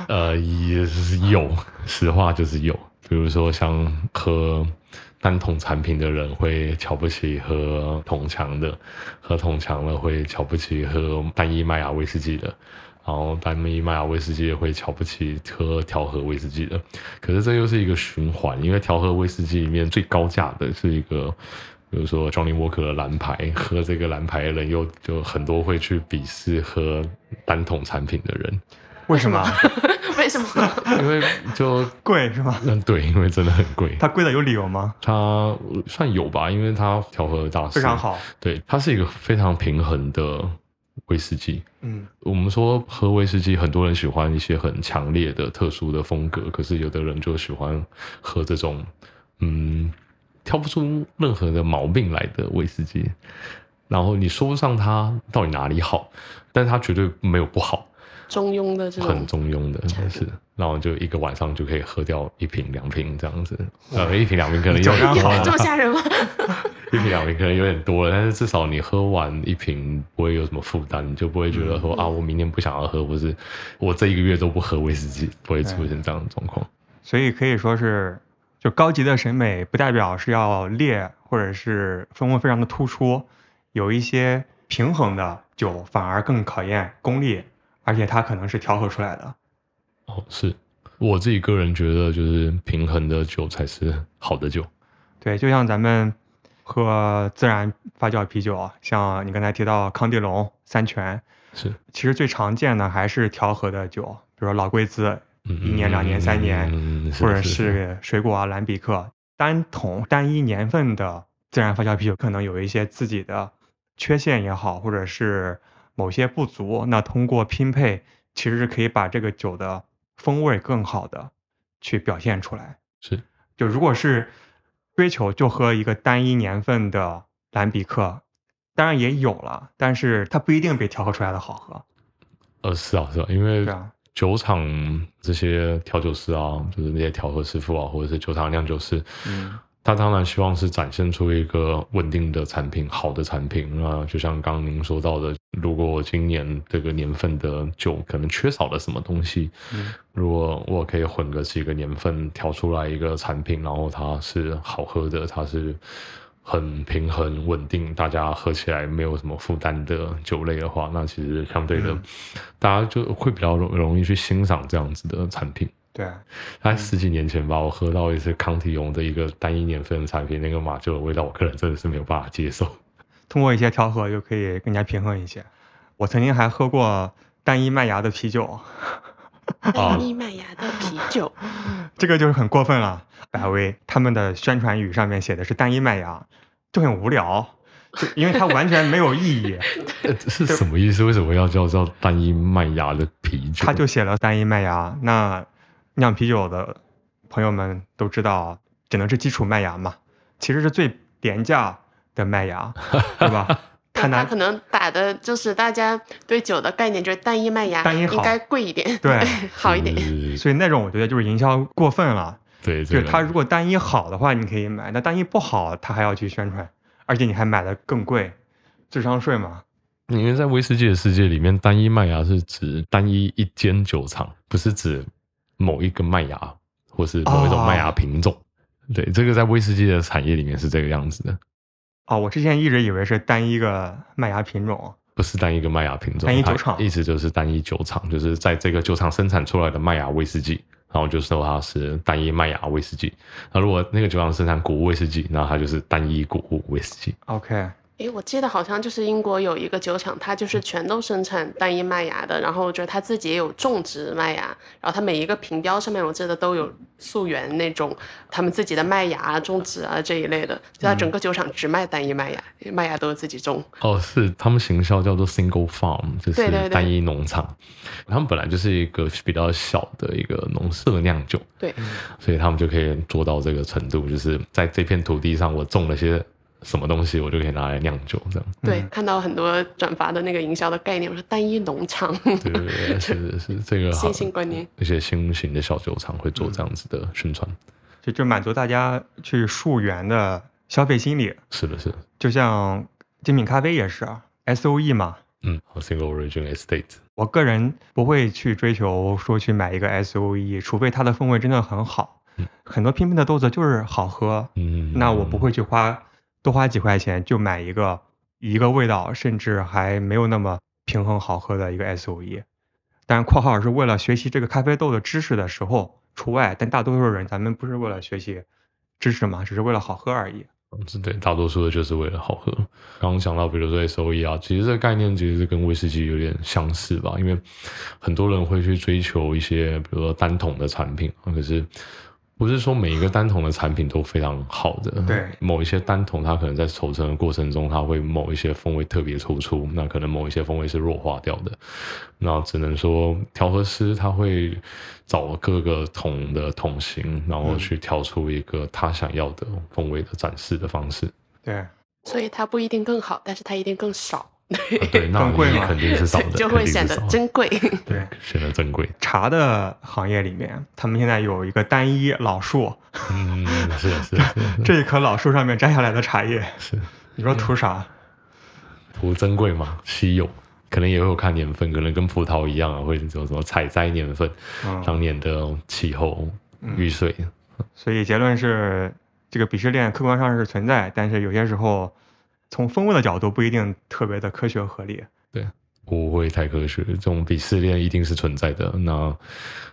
[SPEAKER 4] 呃，也是有，实话就是有。比如说像喝单桶产品的人会瞧不起喝桶强的，喝桶强了会瞧不起喝单一麦芽威士忌的，然后单一麦芽威士忌会瞧不起喝调和威士忌的。可是这又是一个循环，因为调和威士忌里面最高价的是一个。比如说 Johnny Walker 的蓝牌，喝这个蓝牌的人又就很多会去鄙视喝单桶产品的人，
[SPEAKER 2] 为什么？
[SPEAKER 3] 为什么？
[SPEAKER 4] 因为就
[SPEAKER 2] 贵是吗？
[SPEAKER 4] 嗯，对，因为真的很贵。
[SPEAKER 2] 它贵的有理由吗？
[SPEAKER 4] 它算有吧，因为它调和大师
[SPEAKER 2] 非常。好。
[SPEAKER 4] 对，它是一个非常平衡的威士忌。
[SPEAKER 2] 嗯
[SPEAKER 4] 我们说喝威士忌，很多人喜欢一些很强烈的、特殊的风格，可是有的人就喜欢喝这种嗯挑不出任何的毛病来的威士忌。然后你说不上它到底哪里好，但是它绝对没有不好。
[SPEAKER 3] 中庸的这种很，
[SPEAKER 4] 中庸的，是，然后就一个晚上就可以喝掉一瓶两瓶这样子，呃，一瓶两瓶可能有点多
[SPEAKER 2] 酒量好
[SPEAKER 3] 这么，吓人吗？
[SPEAKER 4] 一瓶两瓶可能有点多了，但是至少你喝完一瓶不会有什么负担，你就不会觉得说、
[SPEAKER 3] 嗯。
[SPEAKER 4] 啊，我明天不想要喝，或是我这一个月都不喝威士忌，不会出现这样的状况。
[SPEAKER 2] 所以可以说是，就高级的审美不代表是要烈或者是风味非常的突出，有一些平衡的酒反而更考验功力，而且它可能是调和出来的。
[SPEAKER 4] 哦，是我自己个人觉得，就是平衡的酒才是好的酒。
[SPEAKER 2] 对，就像咱们喝自然发酵啤酒，像你刚才提到康帝龙、三全，
[SPEAKER 4] 是，
[SPEAKER 2] 其实最常见的还是调和的酒，比如说老贵滋
[SPEAKER 4] 嗯
[SPEAKER 2] 一年、两年、三年，
[SPEAKER 4] 嗯
[SPEAKER 2] 或者
[SPEAKER 4] 是
[SPEAKER 2] 是水果啊、兰比克单桶单一年份的自然发酵啤酒，可能有一些自己的缺陷也好，或者是某些不足，那通过拼配，其实是可以把这个酒的风味更好的去表现出来。
[SPEAKER 4] 是
[SPEAKER 2] 就如果是追求就喝一个单一年份的蓝比克，当然也有了，但是它不一定比调和出来的好喝。
[SPEAKER 4] 呃是啊是啊，因为酒厂这些调酒师啊，就是那些调和师傅啊，或者是酒厂酿酒师，
[SPEAKER 2] 嗯，
[SPEAKER 4] 他当然希望是展现出一个稳定的产品，好的产品。那就像刚刚您说到的，如果我今年这个年份的酒可能缺少了什么东西，
[SPEAKER 2] 嗯
[SPEAKER 4] 如果我可以混个几个年份调出来一个产品，然后它是好喝的，它是很平衡稳定，大家喝起来没有什么负担的酒类的话，那其实相对的，
[SPEAKER 2] 嗯
[SPEAKER 4] 大家就会比较容容易去欣赏这样子的产品。
[SPEAKER 2] 对，
[SPEAKER 4] 在十几年前吧，我喝到一次康体用的一个单一年份的产品，那个马厩的味道，我个人真的是没有办法接受。
[SPEAKER 2] 通过一些调和就可以更加平衡一些。我曾经还喝过单一麦芽的啤酒，
[SPEAKER 3] 单一麦芽的啤酒，
[SPEAKER 2] 这个就是很过分了。百威他们的宣传语上面写的是单一麦芽，就很无聊，就因为它完全没有意义。
[SPEAKER 4] 呃是什么意思？为什么要叫叫单一麦芽的啤酒？
[SPEAKER 2] 他就写了单一麦芽，那酿啤酒的朋友们都知道，只能是基础麦芽嘛，其实是最廉价的麦芽，对吧？它拿
[SPEAKER 3] 那他可能打的就是大家对酒的概念，就是单一麦芽
[SPEAKER 2] 单一好
[SPEAKER 3] 应该贵一点，
[SPEAKER 2] 对
[SPEAKER 3] 好一点。
[SPEAKER 2] 所以那种我觉得就是营销过分了。
[SPEAKER 4] 对，
[SPEAKER 2] 就是它如果单一好的话，你可以买；那单一不好，它还要去宣传，而且你还买的更贵，智商税嘛。
[SPEAKER 4] 因为在威士忌的世界里面，单一麦芽是指单一一间酒厂，不是指某一个麦芽或是某一种麦芽品种。对，这个在威士忌的产业里面是这个样子的，
[SPEAKER 2] 哦，我之前一直以为是单一个麦芽品种。
[SPEAKER 4] 不是单一个麦芽品种，
[SPEAKER 2] 单一酒厂
[SPEAKER 4] 它意思就是单一酒厂，就是在这个酒厂生产出来的麦芽威士忌，然后就说它是单一麦芽威士忌。那如果那个酒厂生产谷物威士忌，那它就是单一谷物威士忌。
[SPEAKER 2] OK，
[SPEAKER 3] 诶，我记得好像就是英国有一个酒厂，它就是全都生产单一麦芽的，然后就是它自己也有种植麦芽，然后它每一个瓶标上面我记得都有溯源那种他们自己的麦芽啊、种植啊这一类的，就它整个酒厂只卖单一麦芽，麦芽都是自己种。
[SPEAKER 4] 哦，是他们行销叫做 single farm，就是单一农场。他们本来就是一个比较小的一个农舍酿酒，
[SPEAKER 3] 对，
[SPEAKER 4] 所以他们就可以做到这个程度，就是在这片土地上我种了些什么东西，我就可以拿来酿酒，这样。
[SPEAKER 3] 对，看到很多转发的那个营销的概念，我说单一农场，
[SPEAKER 4] 对对对，是是这个
[SPEAKER 3] 新兴观念。
[SPEAKER 4] 一些新型的小酒厂会做这样子的宣传。
[SPEAKER 2] 就就满足大家去溯源的消费心理，
[SPEAKER 4] 是的，是的，
[SPEAKER 2] 就像精品咖啡也是啊，SOE 嘛。
[SPEAKER 4] 嗯好，single origin estate，
[SPEAKER 2] 我个人不会去追求说去买一个 SOE，除非它的风味真的很好。很多拼配的豆子就是好喝，
[SPEAKER 4] 嗯，
[SPEAKER 2] 那我不会去花多花几块钱就买一个一个味道甚至还没有那么平衡好喝的一个 SOE。当然，括号是为了学习这个咖啡豆的知识的时候除外，但大多数人咱们不是为了学习知识嘛，只是为了好喝而已。
[SPEAKER 4] 是对，大多数的就是为了好喝。刚刚讲到，比如说 SOE 啊，其实这个概念其实是跟威士忌有点相似吧，因为很多人会去追求一些，比如说单桶的产品，可是不是说每一个单桶的产品都非常好的。
[SPEAKER 2] 对
[SPEAKER 4] 某一些单桶它可能在熟成的过程中，它会某一些风味特别突出，那可能某一些风味是弱化掉的。那只能说调和师他会找各个桶的桶型，然后去调出一个他想要的风味的展示的方式。
[SPEAKER 2] 对，
[SPEAKER 3] 所以它不一定更好，但是它一定更少，
[SPEAKER 4] 啊对，那
[SPEAKER 2] 贵嘛
[SPEAKER 4] 肯定是少的，
[SPEAKER 3] 就会显得珍贵。
[SPEAKER 2] 对，
[SPEAKER 4] 显得珍贵。
[SPEAKER 2] 茶的行业里面，他们现在有一个单一老树，
[SPEAKER 4] 嗯，是是 是
[SPEAKER 2] 这一棵老树上面摘下来的茶叶，
[SPEAKER 4] 是，
[SPEAKER 2] 你说图啥？
[SPEAKER 4] 图珍贵嘛，稀有。可能也会有看年份，可能跟葡萄一样啊，会有什么采摘年份、
[SPEAKER 2] 嗯，
[SPEAKER 4] 当年的气候、雨水。
[SPEAKER 2] 所以结论是，这个鄙视链客观上是存在，但是有些时候从风味的角度不一定特别的科学合理。
[SPEAKER 4] 对不会太科学，这种鄙视链一定是存在的。那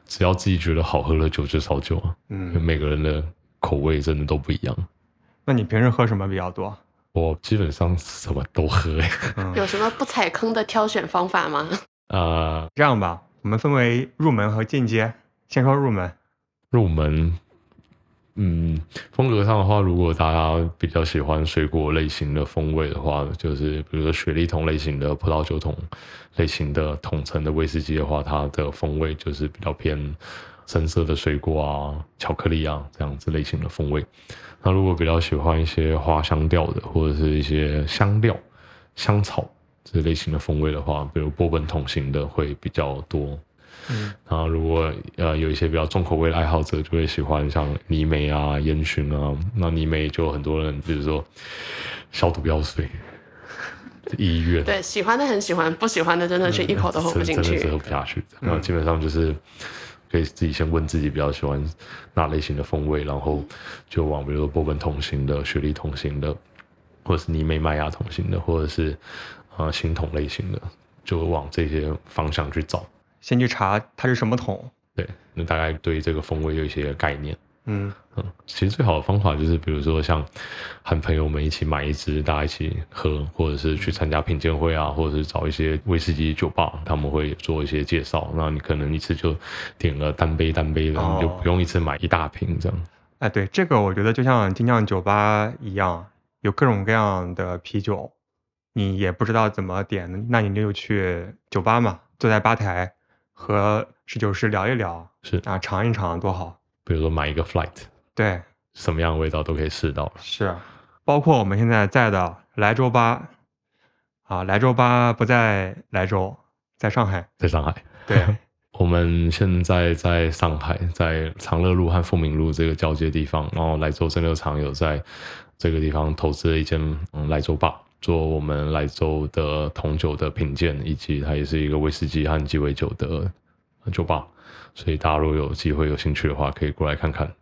[SPEAKER 4] 只要自己觉得好喝的酒就烧酒啊，
[SPEAKER 2] 嗯，
[SPEAKER 4] 每个人的口味真的都不一样。
[SPEAKER 2] 那你平时喝什么比较多？
[SPEAKER 4] 我基本上什么都喝、欸，
[SPEAKER 2] 嗯，
[SPEAKER 3] 有什么不踩坑的挑选方法吗？
[SPEAKER 4] 呃、
[SPEAKER 2] 这样吧，我们分为入门和进阶。先说入门，
[SPEAKER 4] 入门，嗯，风格上的话，如果大家比较喜欢水果类型的风味的话，就是比如说雪莉桶类型的葡萄酒桶类型的桶层的威士忌的话，它的风味就是比较偏深色的水果啊、巧克力啊这样子类型的风味。那如果比较喜欢一些花香调的，或者是一些香料、香草这类型的风味的话，比如波本桶型的会比较多。
[SPEAKER 2] 嗯，
[SPEAKER 4] 然后如果呃有一些比较重口味的爱好者，就会喜欢像泥煤啊、烟熏啊。那泥煤就很多人，比如说消毒药水、医院，
[SPEAKER 3] 对，喜欢的很喜欢，不喜欢的真的是一口都喝不进去
[SPEAKER 4] 真的是。喝不下去。然后基本上就是可以自己先问自己比较喜欢哪类型的风味，然后就往比如说波本桶型的、雪莉桶型的，或者是泥煤麦芽桶型的，或者是啊新桶类型的，就往这些方向去找。
[SPEAKER 2] 先去查它是什么桶。
[SPEAKER 4] 对，那大概对这个风味有一些概念。
[SPEAKER 2] 嗯
[SPEAKER 4] 嗯，其实最好的方法就是，比如说像和朋友们一起买一支，大家一起喝，或者是去参加品鉴会啊，或者是找一些威士忌酒吧，他们会做一些介绍。那你可能一次就点了单杯单杯的，
[SPEAKER 2] 哦
[SPEAKER 4] 你就不用一次买一大瓶这样。
[SPEAKER 2] 哎，对，这个我觉得就像精酿酒吧一样，有各种各样的啤酒，你也不知道怎么点，那你就去酒吧嘛，坐在吧台和侍酒师聊一聊，
[SPEAKER 4] 是，
[SPEAKER 2] 啊，尝一尝多好。
[SPEAKER 4] 比如说买一个 flight，
[SPEAKER 2] 对，
[SPEAKER 4] 什么样的味道都可以试到。
[SPEAKER 2] 是，包括我们现在在的莱州吧，啊，莱州吧不在莱州，在上海。
[SPEAKER 4] 在上海，
[SPEAKER 2] 对，
[SPEAKER 4] 我们现在在上海，在长乐路和富民路这个交接地方，然后莱州蒸馏厂有在这个地方投资了一间嗯莱州吧，做我们莱州的红酒的品鉴，以及它也是一个威士忌和鸡尾酒的酒吧。所以大家如果有机会有兴趣的话，可以过来看看，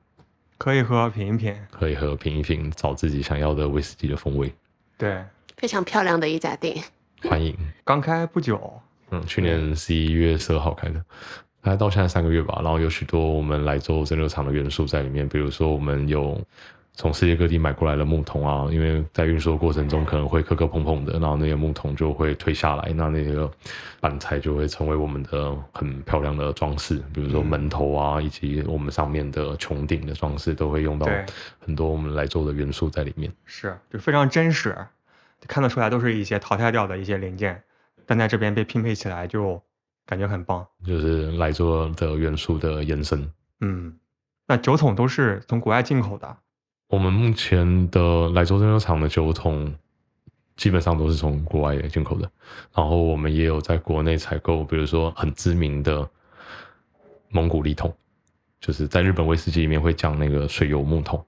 [SPEAKER 2] 可以喝品一品。
[SPEAKER 4] 可以喝品一品，找自己想要的威士忌的风味。
[SPEAKER 2] 对，
[SPEAKER 3] 非常漂亮的一家店，
[SPEAKER 4] 欢迎，
[SPEAKER 2] 刚开不久，
[SPEAKER 4] 嗯，去年十一月十二号开的，大概到现在三个月吧。然后有许多我们莱州蒸馏厂的元素在里面，比如说我们有从世界各地买过来的木桶啊，因为在运输的过程中可能会磕磕碰碰的，然后那些木桶就会退下来，那那个板材就会成为我们的很漂亮的装饰，比如说门头啊，以及我们上面的穹顶的装饰都会用到很多我们来做的元素在里面。
[SPEAKER 2] 是就非常真实，看得出来都是一些淘汰掉的一些零件，但在这边被拼配起来就感觉很棒。
[SPEAKER 4] 就是来做的元素的延伸。
[SPEAKER 2] 嗯，那酒桶都是从国外进口的。
[SPEAKER 4] 我们目前的莱州蒸馏厂的酒桶基本上都是从国外进口的，然后我们也有在国内采购，比如说很知名的蒙古力桶，就是在日本威士忌里面会讲那个水油木桶，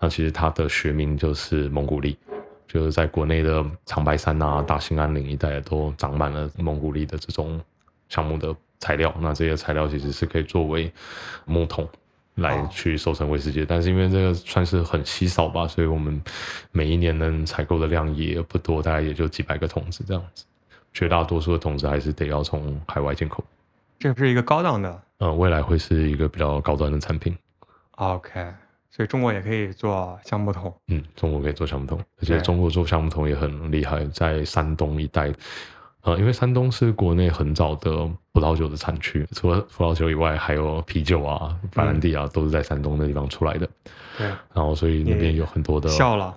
[SPEAKER 4] 那其实它的学名就是蒙古力，就是在国内的长白山啊、大兴安岭一带都长满了蒙古力的这种项目的材料，那这些材料其实是可以作为木桶。来
[SPEAKER 2] 哦
[SPEAKER 4] 去收成威士忌，但是因为这个算是很稀少吧，所以我们每一年能采购的量也不多，大概也就几百个桶子这样子。绝大多数的桶子还是得要从海外进口。
[SPEAKER 2] 这是一个高档的
[SPEAKER 4] 嗯，未来会是一个比较高端的产品。
[SPEAKER 2] ，OK，所以中国也可以做橡木桶。
[SPEAKER 4] 嗯，中国可以做橡木桶，而且中国做橡木桶也很厉害，在山东一带，呃，因为山东是国内很早的葡萄酒的产区，除了葡萄酒以外，还有啤酒啊、白兰地啊，都是在山东那地方出来的。
[SPEAKER 2] 对，
[SPEAKER 4] 然后，所以那边有很多的
[SPEAKER 2] 笑了，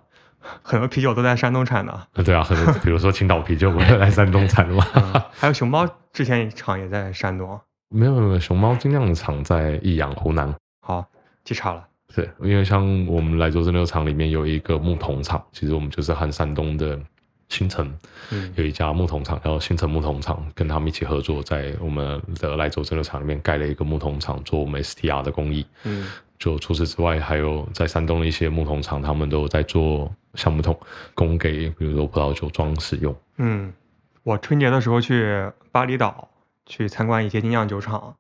[SPEAKER 2] 很多啤酒都在山东产的。
[SPEAKER 4] 呃，对啊，很多，比如说青岛啤酒不是在山东产的吗？
[SPEAKER 2] 嗯，还有熊猫之前厂也在山东。
[SPEAKER 4] 没有没有没有，熊猫精酿厂在益阳湖南。
[SPEAKER 2] 好，记差了。
[SPEAKER 4] 对，因为像我们莱州蒸馏厂里面有一个木桶厂，其实我们就是和山东的新城
[SPEAKER 2] 嗯
[SPEAKER 4] 有一家木桶厂叫新城木桶厂，跟他们一起合作，在我们的莱州蒸馏厂里面盖了一个木桶厂，做我们 STR 的工艺。
[SPEAKER 2] 嗯，
[SPEAKER 4] 就除此之外，还有在山东的一些木桶厂，他们都有在做橡木桶，供给比如说葡萄酒庄使用。
[SPEAKER 2] 嗯，我春节的时候去巴厘岛去参观一些精酿酒厂，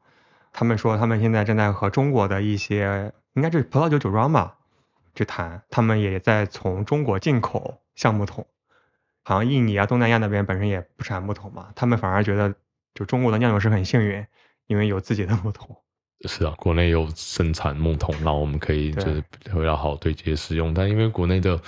[SPEAKER 2] 他们说他们现在正在和中国的一些应该是葡萄酒酒庄吧去谈，他们也在从中国进口橡木桶。好像印尼啊、东南亚那边本身也不产木桶嘛，他们反而觉得就中国的酿酒师很幸运，因为有自己的木桶。
[SPEAKER 4] 是啊，国内有生产木桶，然后我们可以就是比较好对接使用。但因为国内的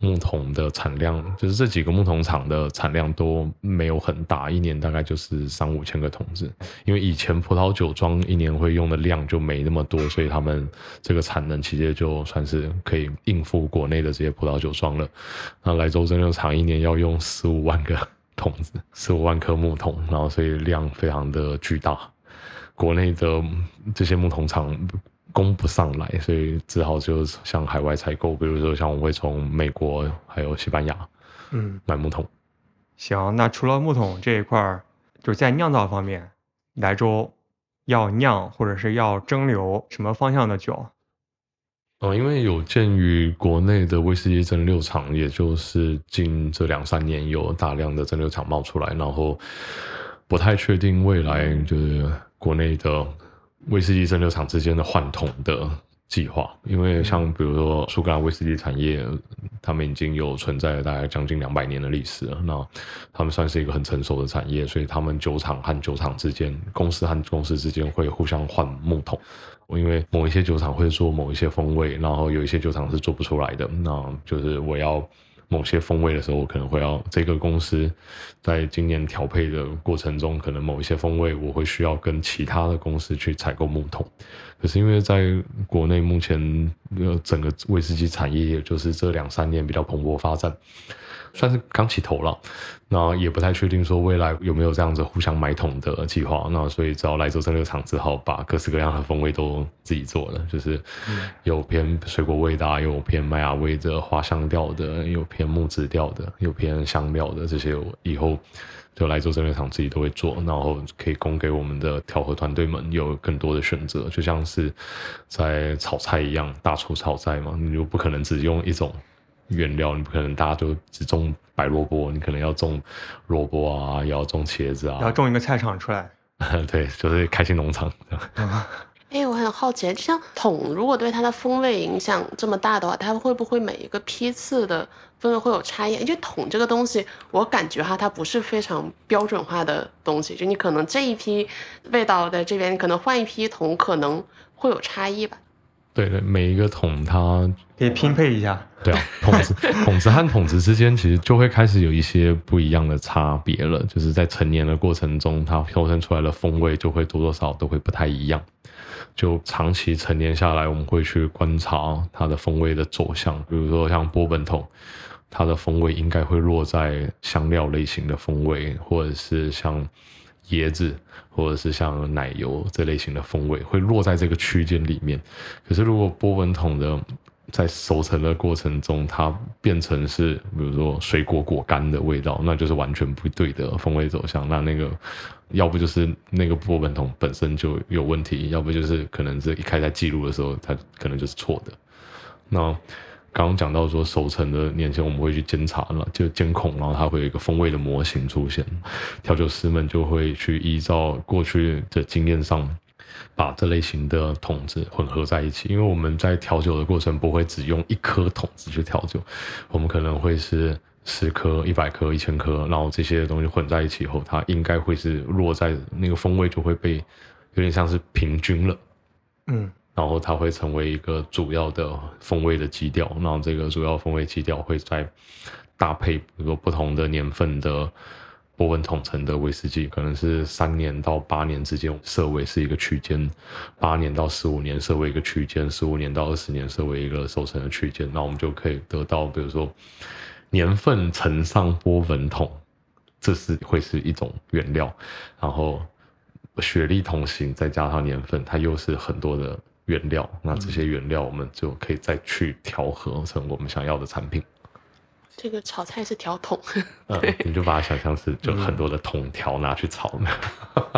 [SPEAKER 4] 木桶的产量，就是这几个木桶厂的产量都没有很大，一年大概就是三五千个桶子。因为以前葡萄酒庄一年会用的量就没那么多，所以他们这个产能其实就算是可以应付国内的这些葡萄酒庄了。那莱州蒸馏厂一年要用十五万个桶子，十五万颗木桶，然后所以量非常的巨大。国内的这些木桶厂。供不上来，所以只好就向海外采购，比如说像我会从美国还有西班牙，
[SPEAKER 2] 嗯，
[SPEAKER 4] 买木桶。
[SPEAKER 2] 行，那除了木桶这一块儿，就是在酿造方面，莱州要酿或者是要蒸馏什么方向的酒？
[SPEAKER 4] 嗯，因为有鉴于国内的威士忌蒸馏厂，也就是近这两三年有大量的蒸馏厂冒出来，然后不太确定未来就是国内的。威士忌蒸馏厂之间的换桶的计划，因为像比如说苏格兰威士忌产业，他们已经有存在了大概将近两百年的历史了。那他们算是一个很成熟的产业，所以他们酒厂和酒厂之间，公司和公司之间会互相换木桶。因为某一些酒厂会做某一些风味，然后有一些酒厂是做不出来的，那就是我要。某些风味的时候，我可能会要这个公司在今年调配的过程中，可能某一些风味我会需要跟其他的公司去采购木桶。可是因为在国内目前呃整个威士忌产业，也就是这两三年比较蓬勃发展。算是刚起头了，那也不太确定说未来有没有这样子互相买桶的计划。那所以只要来做蒸馏厂，只好把各式各样的风味都自己做了，就是有偏水果味的，有偏麦芽味的，花香调的，有偏木质调的，有偏香料的，这些以后就来做蒸馏厂自己都会做，然后可以供给我们的调和团队们有更多的选择，就像是在炒菜一样，大厨炒菜嘛，你就不可能只用一种。原料你不可能大家都只种白萝卜，你可能要种萝卜啊，也要种茄子啊，
[SPEAKER 2] 要种一个菜场出来。
[SPEAKER 4] 对，就是开心农场。
[SPEAKER 3] 哎，我很好奇，像桶如果对它的风味影响这么大的话，它会不会每一个批次的风味会有差异？因为桶这个东西，我感觉哈，它不是非常标准化的东西，就你可能这一批味道在这边，你可能换一批桶可能会有差异吧。
[SPEAKER 4] 对对，每一个桶它
[SPEAKER 2] 可以拼配一下。
[SPEAKER 4] 对啊，桶子 桶子和桶子之间其实就会开始有一些不一样的差别了，就是在成年的过程中，它调生出来的风味就会多多少都会不太一样。就长期成年下来，我们会去观察它的风味的走向，比如说像波本桶，它的风味应该会落在香料类型的风味，或者是像。椰子或者是像奶油这类型的风味会落在这个区间里面，可是如果波纹桶的在熟成的过程中，它变成是比如说水果果干的味道，那就是完全不对的风味走向。那那个要不就是那个波纹桶本身就有问题，要不就是可能是一开在记录的时候，它可能就是错的。那。刚刚讲到说，熟成的年前我们会去监察了，就监控，然后它会有一个风味的模型出现，调酒师们就会去依照过去的经验上，把这类型的桶子混合在一起。因为我们在调酒的过程不会只用一颗桶子去调酒，我们可能会是十颗、一百颗、一千颗，然后这些东西混在一起以后，它应该会是落在那个风味就会被有点像是平均了，嗯。然后它会成为一个主要的风味的基调，然后这个主要风味基调会在搭配，比如说不同的年份的波纹桶陈的威士忌，可能是三年到八年之间设为是一个区间，八年到十五年设为一个区间，十五年到二十年设为一个收成的区间，那我们就可以得到，比如说年份乘上波纹桶，这是会是一种原料，然后雪莉同型再加上年份，它又是很多的。原料，那这些原料我们就可以再去调和成我们想要的产品。
[SPEAKER 3] 这个炒菜是调桶，
[SPEAKER 4] 嗯，你就把它想象是就很多的桶条拿去炒。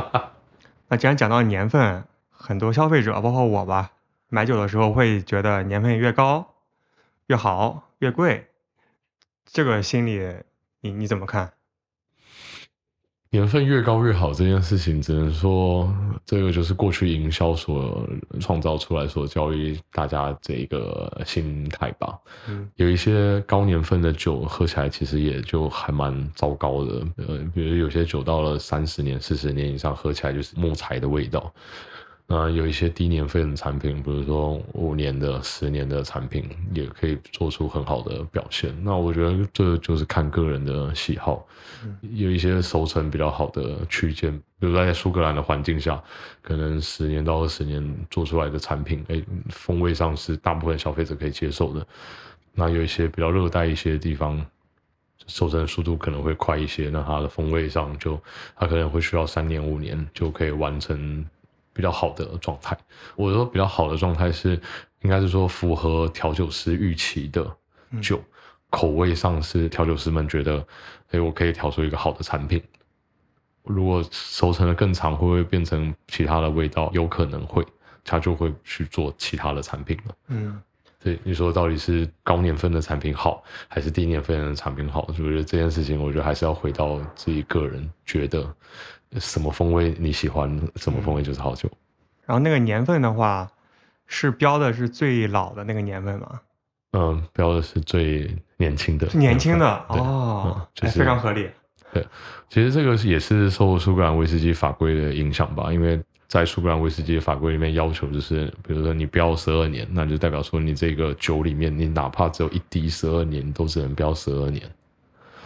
[SPEAKER 2] 那既然讲到年份，很多消费者，包括我吧，买酒的时候会觉得年份越高越好，越贵。这个心理，你你怎么看？
[SPEAKER 4] 年份越高越好这件事情，只能说这个就是过去营销所创造出来、所教育大家这一个心态吧。嗯，有一些高年份的酒喝起来其实也就还蛮糟糕的。呃，比如有些酒到了三十年、四十年以上，喝起来就是木材的味道。那有一些低年份的产品，比如说五年的、十年的产品，也可以做出很好的表现。那我觉得这就是看个人的喜好，有一些熟成比较好的区间，比如说在苏格兰的环境下，可能十年到二十年做出来的产品，哎，风味上是大部分消费者可以接受的。那有一些比较热带一些的地方。收成速度可能会快一些，那它的风味上就它可能会需要三年五年就可以完成比较好的状态。我说比较好的状态是，应该是说符合调酒师预期的酒，口味上是调酒师们觉得，哎，我可以调出一个好的产品。如果熟成的更长，会不会变成其他的味道？有可能会，他就会去做其他的产品了。嗯。对你说，到底是高年份的产品好，还是低年份的产品好？我觉得这件事情，我觉得还是要回到自己个人觉得什么风味你喜欢，什么风味就是好酒。
[SPEAKER 2] 然后那个年份的话，是标的是最老的那个年份吗？
[SPEAKER 4] 嗯，标的是最年轻的，
[SPEAKER 2] 年轻的哦，非常合理。
[SPEAKER 4] 对，其实这个也是受苏格兰威士忌法规的影响吧，因为。在苏格兰威士忌法规里面要求就是，比如说你标十二年，那就代表说你这个酒里面，你哪怕只有一滴十二年，都只能标十二年。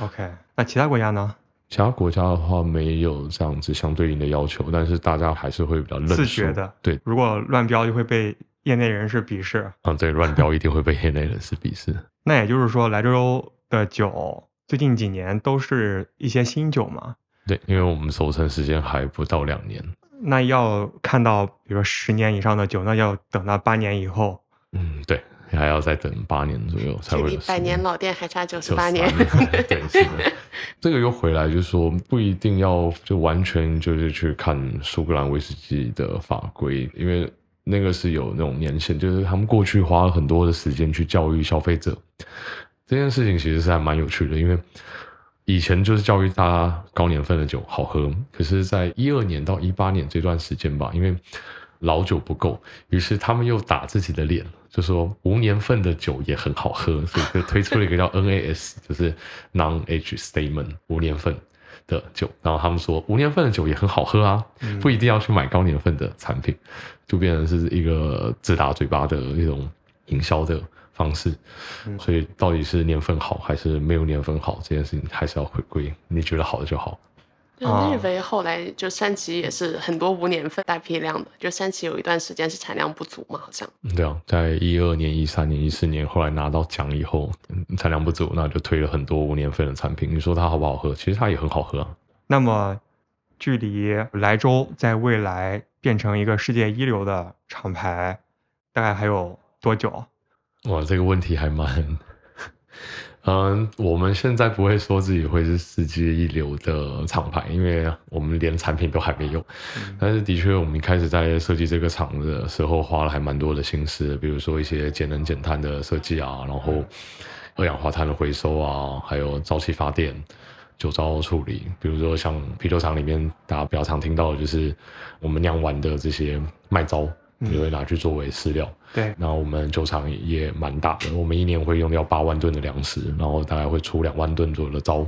[SPEAKER 2] OK，那其他国家呢？
[SPEAKER 4] 其他国家的话没有这样子相对应的要求，但是大家还是会比较
[SPEAKER 2] 自觉的。
[SPEAKER 4] 对，
[SPEAKER 2] 如果乱标就会被业内人士鄙视。
[SPEAKER 4] 啊，对，乱标一定会被业内人士鄙视。
[SPEAKER 2] 那也就是说，莱州的酒最近几年都是一些新酒嘛？
[SPEAKER 4] 对，因为我们熟成时间还不到两年。
[SPEAKER 2] 那要看到，比如说十年以上的酒，那要等到八年以后。
[SPEAKER 4] 嗯，对，还要再等八年左右才会。
[SPEAKER 3] 百年老店还差九十八年。
[SPEAKER 4] 对，是的。这个又回来，就是说不一定要就完全就是去看苏格兰威士忌的法规，因为那个是有那种年限，就是他们过去花了很多的时间去教育消费者。这件事情其实是还蛮有趣的，因为。以前就是教育大家高年份的酒好喝，可是，在一二年到一八年这段时间吧，因为老酒不够，于是他们又打自己的脸，就说无年份的酒也很好喝，所以就推出了一个叫 NAS，就是 Non-Age Statement 无年份的酒。然后他们说无年份的酒也很好喝啊，不一定要去买高年份的产品，就变成是一个自打嘴巴的一种营销的。方式，所以到底是年份好还是没有年份好，这件事情还是要回归你觉得好的就好。
[SPEAKER 3] 日威后来就山崎也是很多无年份大批量的，就山崎有一段时间是产量不足嘛，好像。
[SPEAKER 4] 对啊，在一二年、一三年、一四年，后来拿到奖以后，产量不足，那就推了很多无年份的产品。你说它好不好喝？其实它也很好喝。
[SPEAKER 2] 那么，距离莱州在未来变成一个世界一流的厂牌，大概还有多久？
[SPEAKER 4] 哇，这个问题还蛮……嗯，我们现在不会说自己会是世界一流的厂牌，因为我们连产品都还没有。但是，的确，我们一开始在设计这个厂的时候，花了还蛮多的心思，比如说一些节能减碳的设计啊，然后二氧化碳的回收啊，还有沼气发电、酒糟处理。比如说，像啤酒厂里面大家比较常听到的就是我们酿完的这些麦糟。也会拿去作为饲料。
[SPEAKER 2] 对，
[SPEAKER 4] 那我们酒厂也蛮大的，我们一年会用掉八万吨的粮食，然后大概会出两万吨左右的糟。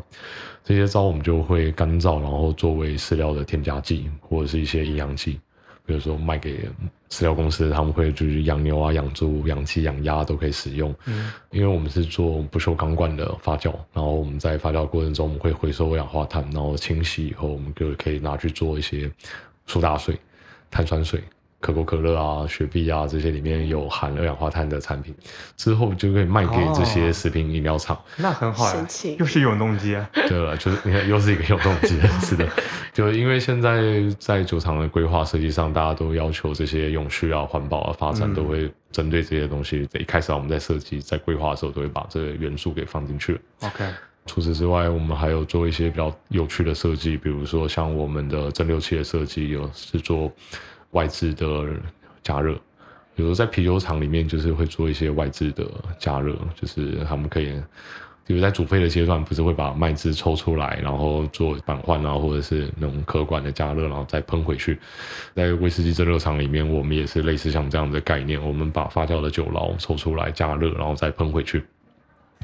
[SPEAKER 4] 这些糟我们就会干燥，然后作为饲料的添加剂或者是一些营养剂，比如说卖给饲料公司，他们会就是养牛啊、养猪、养鸡、养鸭都可以使用。嗯，因为我们是做不锈钢罐的发酵，然后我们在发酵过程中，我们会回收二氧化碳，然后清洗以后，我们就可以拿去做一些苏打水、碳酸水。可口可乐啊、雪碧啊这些里面有含二氧化碳的产品，之后就可以卖给这些食品饮料厂。
[SPEAKER 2] 那很好呀，又是永动机。
[SPEAKER 4] 对了，就是你看，又是一个永动机。是的，就因为现在在酒厂的规划设计上，大家都要求这些永续啊、环保啊发展，都会针对这些东西。一开始我们在设计、在规划的时候，都会把这个元素给放进去。
[SPEAKER 2] OK。
[SPEAKER 4] 除此之外，我们还有做一些比较有趣的设计，比如说像我们的蒸馏器的设计，有是做。外置的加热，比如在啤酒厂里面，就是会做一些外置的加热，就是他们可以，比如在煮沸的阶段，不是会把麦汁抽出来，然后做板换啊，或者是那种可管的加热，然后再喷回去。在威士忌蒸馏厂里面，我们也是类似像这样的概念，我们把发酵的酒捞抽出来加热，然后再喷回去。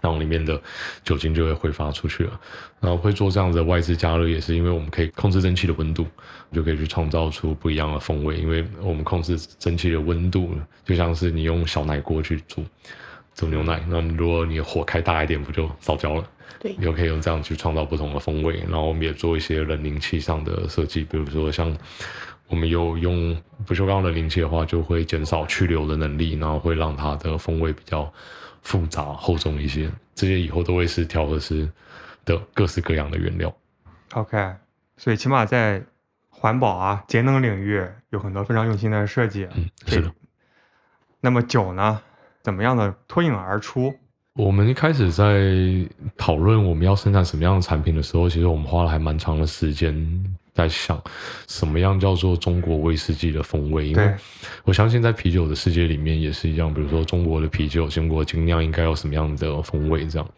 [SPEAKER 4] 然后里面的酒精就会挥发出去了。然后会做这样子的外置加热，也是因为我们可以控制蒸汽的温度，就可以去创造出不一样的风味。因为我们控制蒸汽的温度，就像是你用小奶锅去煮煮牛奶，那如果你火开大一点，不就烧焦了？
[SPEAKER 3] 对，
[SPEAKER 4] 又可以用这样去创造不同的风味。然后我们也做一些冷凝器上的设计，比如说像我们有用不锈钢冷凝器的话，就会减少去硫的能力，然后会让它的风味比较复杂厚重一些。这些以后都会是调和师的各式各样的原料。
[SPEAKER 2] OK，所以起码在环保啊、节能领域有很多非常用心的设计。
[SPEAKER 4] 嗯，是的。
[SPEAKER 2] 那么酒呢，怎么样的脱颖而出？
[SPEAKER 4] 我们一开始在讨论我们要生产什么样的产品的时候，其实我们花了还蛮长的时间在想，什么样叫做中国威士忌的风味。因为我相信在啤酒的世界里面也是一样，比如说中国的啤酒、中国精酿应该有什么样的风味这样。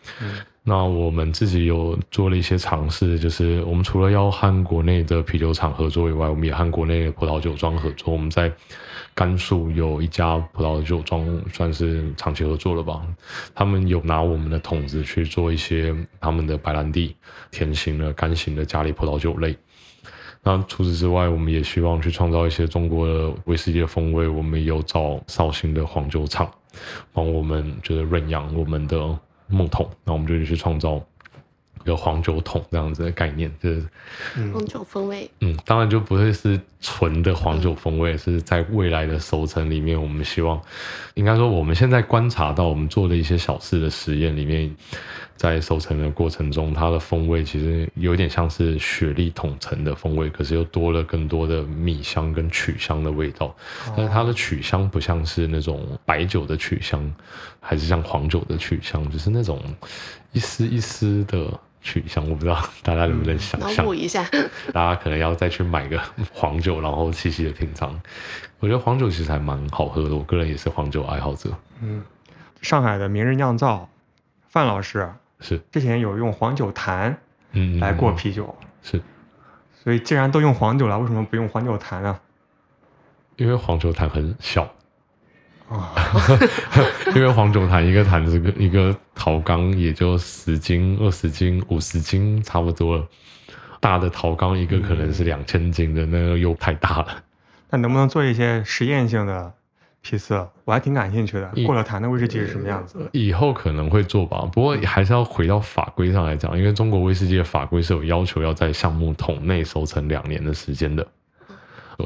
[SPEAKER 4] 那我们自己有做了一些尝试，就是我们除了要和国内的啤酒厂合作以外，我们也和国内的葡萄酒庄合作。我们在甘肃有一家葡萄酒庄，算是长期合作了吧。他们有拿我们的桶子去做一些他们的白兰地、甜型的、干型的加利葡萄酒类。那除此之外，我们也希望去创造一些中国的威士忌的风味。我们有找绍兴的黄酒厂帮我们就是润养我们的木桶，那我们就去创造一个黄酒桶这样子的概念，就是
[SPEAKER 3] 黄酒风味，
[SPEAKER 4] 嗯，当然就不会是纯的黄酒风味，是在未来的熟成里面，我们希望，应该说我们现在观察到，我们做的一些小事的实验里面，在熟成的过程中，它的风味其实有点像是雪莉桶陈的风味，可是又多了更多的米香跟曲香的味道，但是它的曲香不像是那种白酒的曲香，还是像黄酒的曲香，就是那种一丝一丝的。曲香，我不知道大家能不能想
[SPEAKER 3] 脑
[SPEAKER 4] 象。
[SPEAKER 3] 补一下，
[SPEAKER 4] 大家可能要再去买个 黄酒，然后细细的品尝。我觉得黄酒其实还蛮好喝的，我个人也是黄酒爱好者。
[SPEAKER 2] 嗯上海的明日酿造范老师
[SPEAKER 4] 是，
[SPEAKER 2] 之前有用黄酒坛
[SPEAKER 4] 嗯，
[SPEAKER 2] 来过
[SPEAKER 4] 嗯
[SPEAKER 2] 啤酒，
[SPEAKER 4] 是
[SPEAKER 2] 所以既然都用黄酒了，为什么不用黄酒坛呢？
[SPEAKER 4] 因为黄酒坛很小，
[SPEAKER 2] 啊、
[SPEAKER 4] 因为黄酒坛一个坛子一个陶缸也就十斤、二十斤、五十斤差不多了。大的陶缸一个可能是两千斤的，那个又太大了。
[SPEAKER 2] 那能不能做一些实验性的批次？我还挺感兴趣的。过了坛的威士忌是什么样子？
[SPEAKER 4] 以后可能会做吧，不过还是要回到法规上来讲，因为中国威士忌的法规是有要求要在橡木桶内熟成两年的时间的。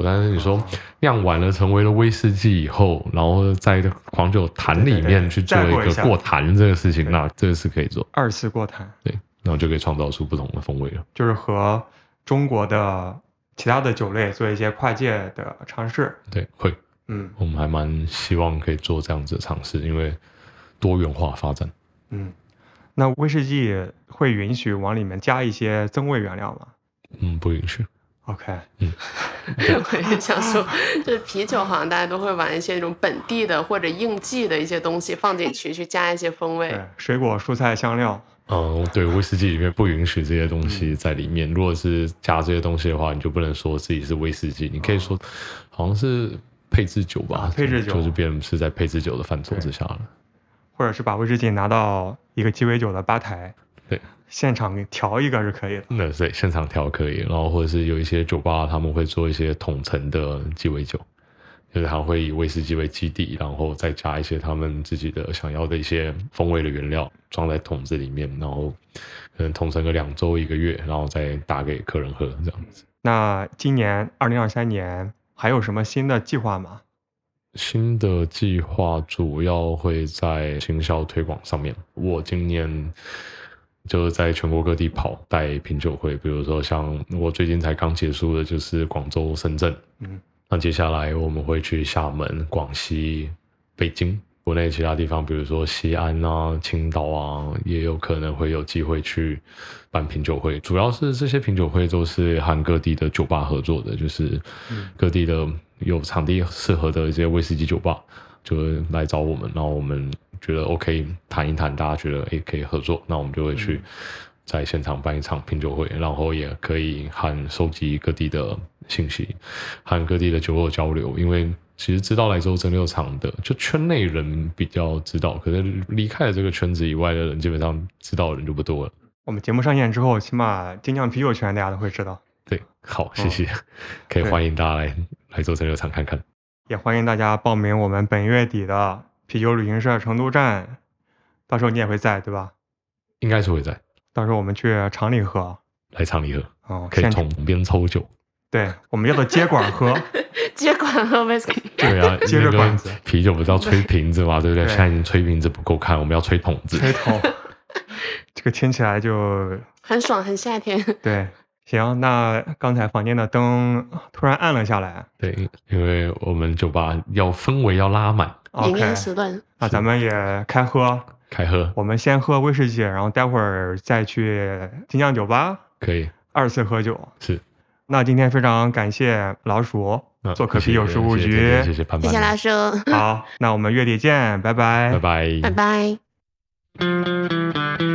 [SPEAKER 4] 但是你说酿完了成为了威士忌以后，然后在黄酒坛里面去做
[SPEAKER 2] 一
[SPEAKER 4] 个过坛这个事情，那这个是可以做，
[SPEAKER 2] 二次过坛
[SPEAKER 4] 对，然后就可以创造出不同的风味了。
[SPEAKER 2] 就是和中国的其他的酒类做一些跨界的尝试。
[SPEAKER 4] 对，会，
[SPEAKER 2] 嗯
[SPEAKER 4] 我们还蛮希望可以做这样子的尝试，因为多元化发展。
[SPEAKER 2] 嗯，那威士忌会允许往里面加一些增味原料吗
[SPEAKER 4] 嗯，不允许。
[SPEAKER 2] ？OK，嗯
[SPEAKER 3] 我也想说，就是啤酒好像大家都会玩一些那种本地的或者应季的一些东西放进去，去加一些风味。
[SPEAKER 2] 对，水果、蔬菜、香料。
[SPEAKER 4] 嗯，对，威士忌里面不允许这些东西在里面。如果是加这些东西的话，你就不能说自己是威士忌，你可以说好像是配制酒吧，
[SPEAKER 2] 啊配制酒
[SPEAKER 4] 就是别人是在配制酒的范畴之下了。
[SPEAKER 2] 或者是把威士忌拿到一个鸡尾酒的吧台，
[SPEAKER 4] 对，
[SPEAKER 2] 现场给调一个是可以的。
[SPEAKER 4] 那对，现场调可以，然后或者是有一些酒吧他们会做一些统称的鸡尾酒，就是他会以威士忌为基底，然后再加一些他们自己的想要的一些风味的原料装在桶子里面，然后可能统称个两周一个月，然后再打给客人喝这样子。
[SPEAKER 2] 那今年二零二三年还有什么新的计划吗？
[SPEAKER 4] 新的计划主要会在行销推广上面。我今年就是在全国各地跑带品酒会，比如说像我最近才刚结束的，就是广州、深圳。
[SPEAKER 2] 嗯，
[SPEAKER 4] 那接下来我们会去厦门、广西、北京，国内其他地方，比如说西安啊、青岛啊，也有可能会有机会去办品酒会。主要是这些品酒会都是和各地的酒吧合作的，就是各地的有场地适合的一些威士忌酒吧，就会来找我们，然后我们觉得 OK 谈一谈，大家觉得诶可以合作，那我们就会去在现场办一场品酒会，然后也可以和收集各地的信息，和各地的酒友交流，因为其实知道莱州蒸馏厂的，就圈内人比较知道，可是离开了这个圈子以外的人，基本上知道的人就不多了。
[SPEAKER 2] 我们节目上线之后，起码精酿啤酒圈大家都会知道。
[SPEAKER 4] 对，好，谢谢，可以欢迎大家来莱州蒸馏厂看看。
[SPEAKER 2] 也欢迎大家报名我们本月底的啤酒旅行社成都站，到时候你也会在，对吧？
[SPEAKER 4] 应该是会在，
[SPEAKER 2] 到时候我们去厂里喝，
[SPEAKER 4] 来厂里喝，
[SPEAKER 2] 哦，
[SPEAKER 4] 可以
[SPEAKER 2] 现场
[SPEAKER 4] 从边抽酒。
[SPEAKER 2] 对，我们叫做接管喝，
[SPEAKER 5] 接管喝 whisky，
[SPEAKER 4] 对啊，
[SPEAKER 2] 接着
[SPEAKER 4] 那个
[SPEAKER 2] 管子
[SPEAKER 4] 啤酒不是要吹瓶子吗？对不对？
[SPEAKER 2] 对
[SPEAKER 4] 现在已经吹瓶子不够看，我们要吹桶子。
[SPEAKER 2] 吹桶，这个听起来就
[SPEAKER 5] 很爽，很夏天。
[SPEAKER 2] 对。行，那刚才房间的灯突然暗了下来
[SPEAKER 4] 对，因为我们酒吧要氛围要拉满，
[SPEAKER 5] 营业时段，
[SPEAKER 2] 那咱们也开喝，
[SPEAKER 4] 开喝。
[SPEAKER 2] 我们先喝威士忌，然后待会儿再去精酿酒吧。
[SPEAKER 4] 可以。
[SPEAKER 2] 二次喝酒。
[SPEAKER 4] 是。
[SPEAKER 2] 那今天非常感谢老鼠
[SPEAKER 4] 那
[SPEAKER 2] 做客啤酒事务局
[SPEAKER 4] 谢谢谢谢潘潘，
[SPEAKER 5] 谢谢老鼠，
[SPEAKER 2] 好，那我们月底见，拜拜，
[SPEAKER 4] 拜拜，
[SPEAKER 5] 拜拜。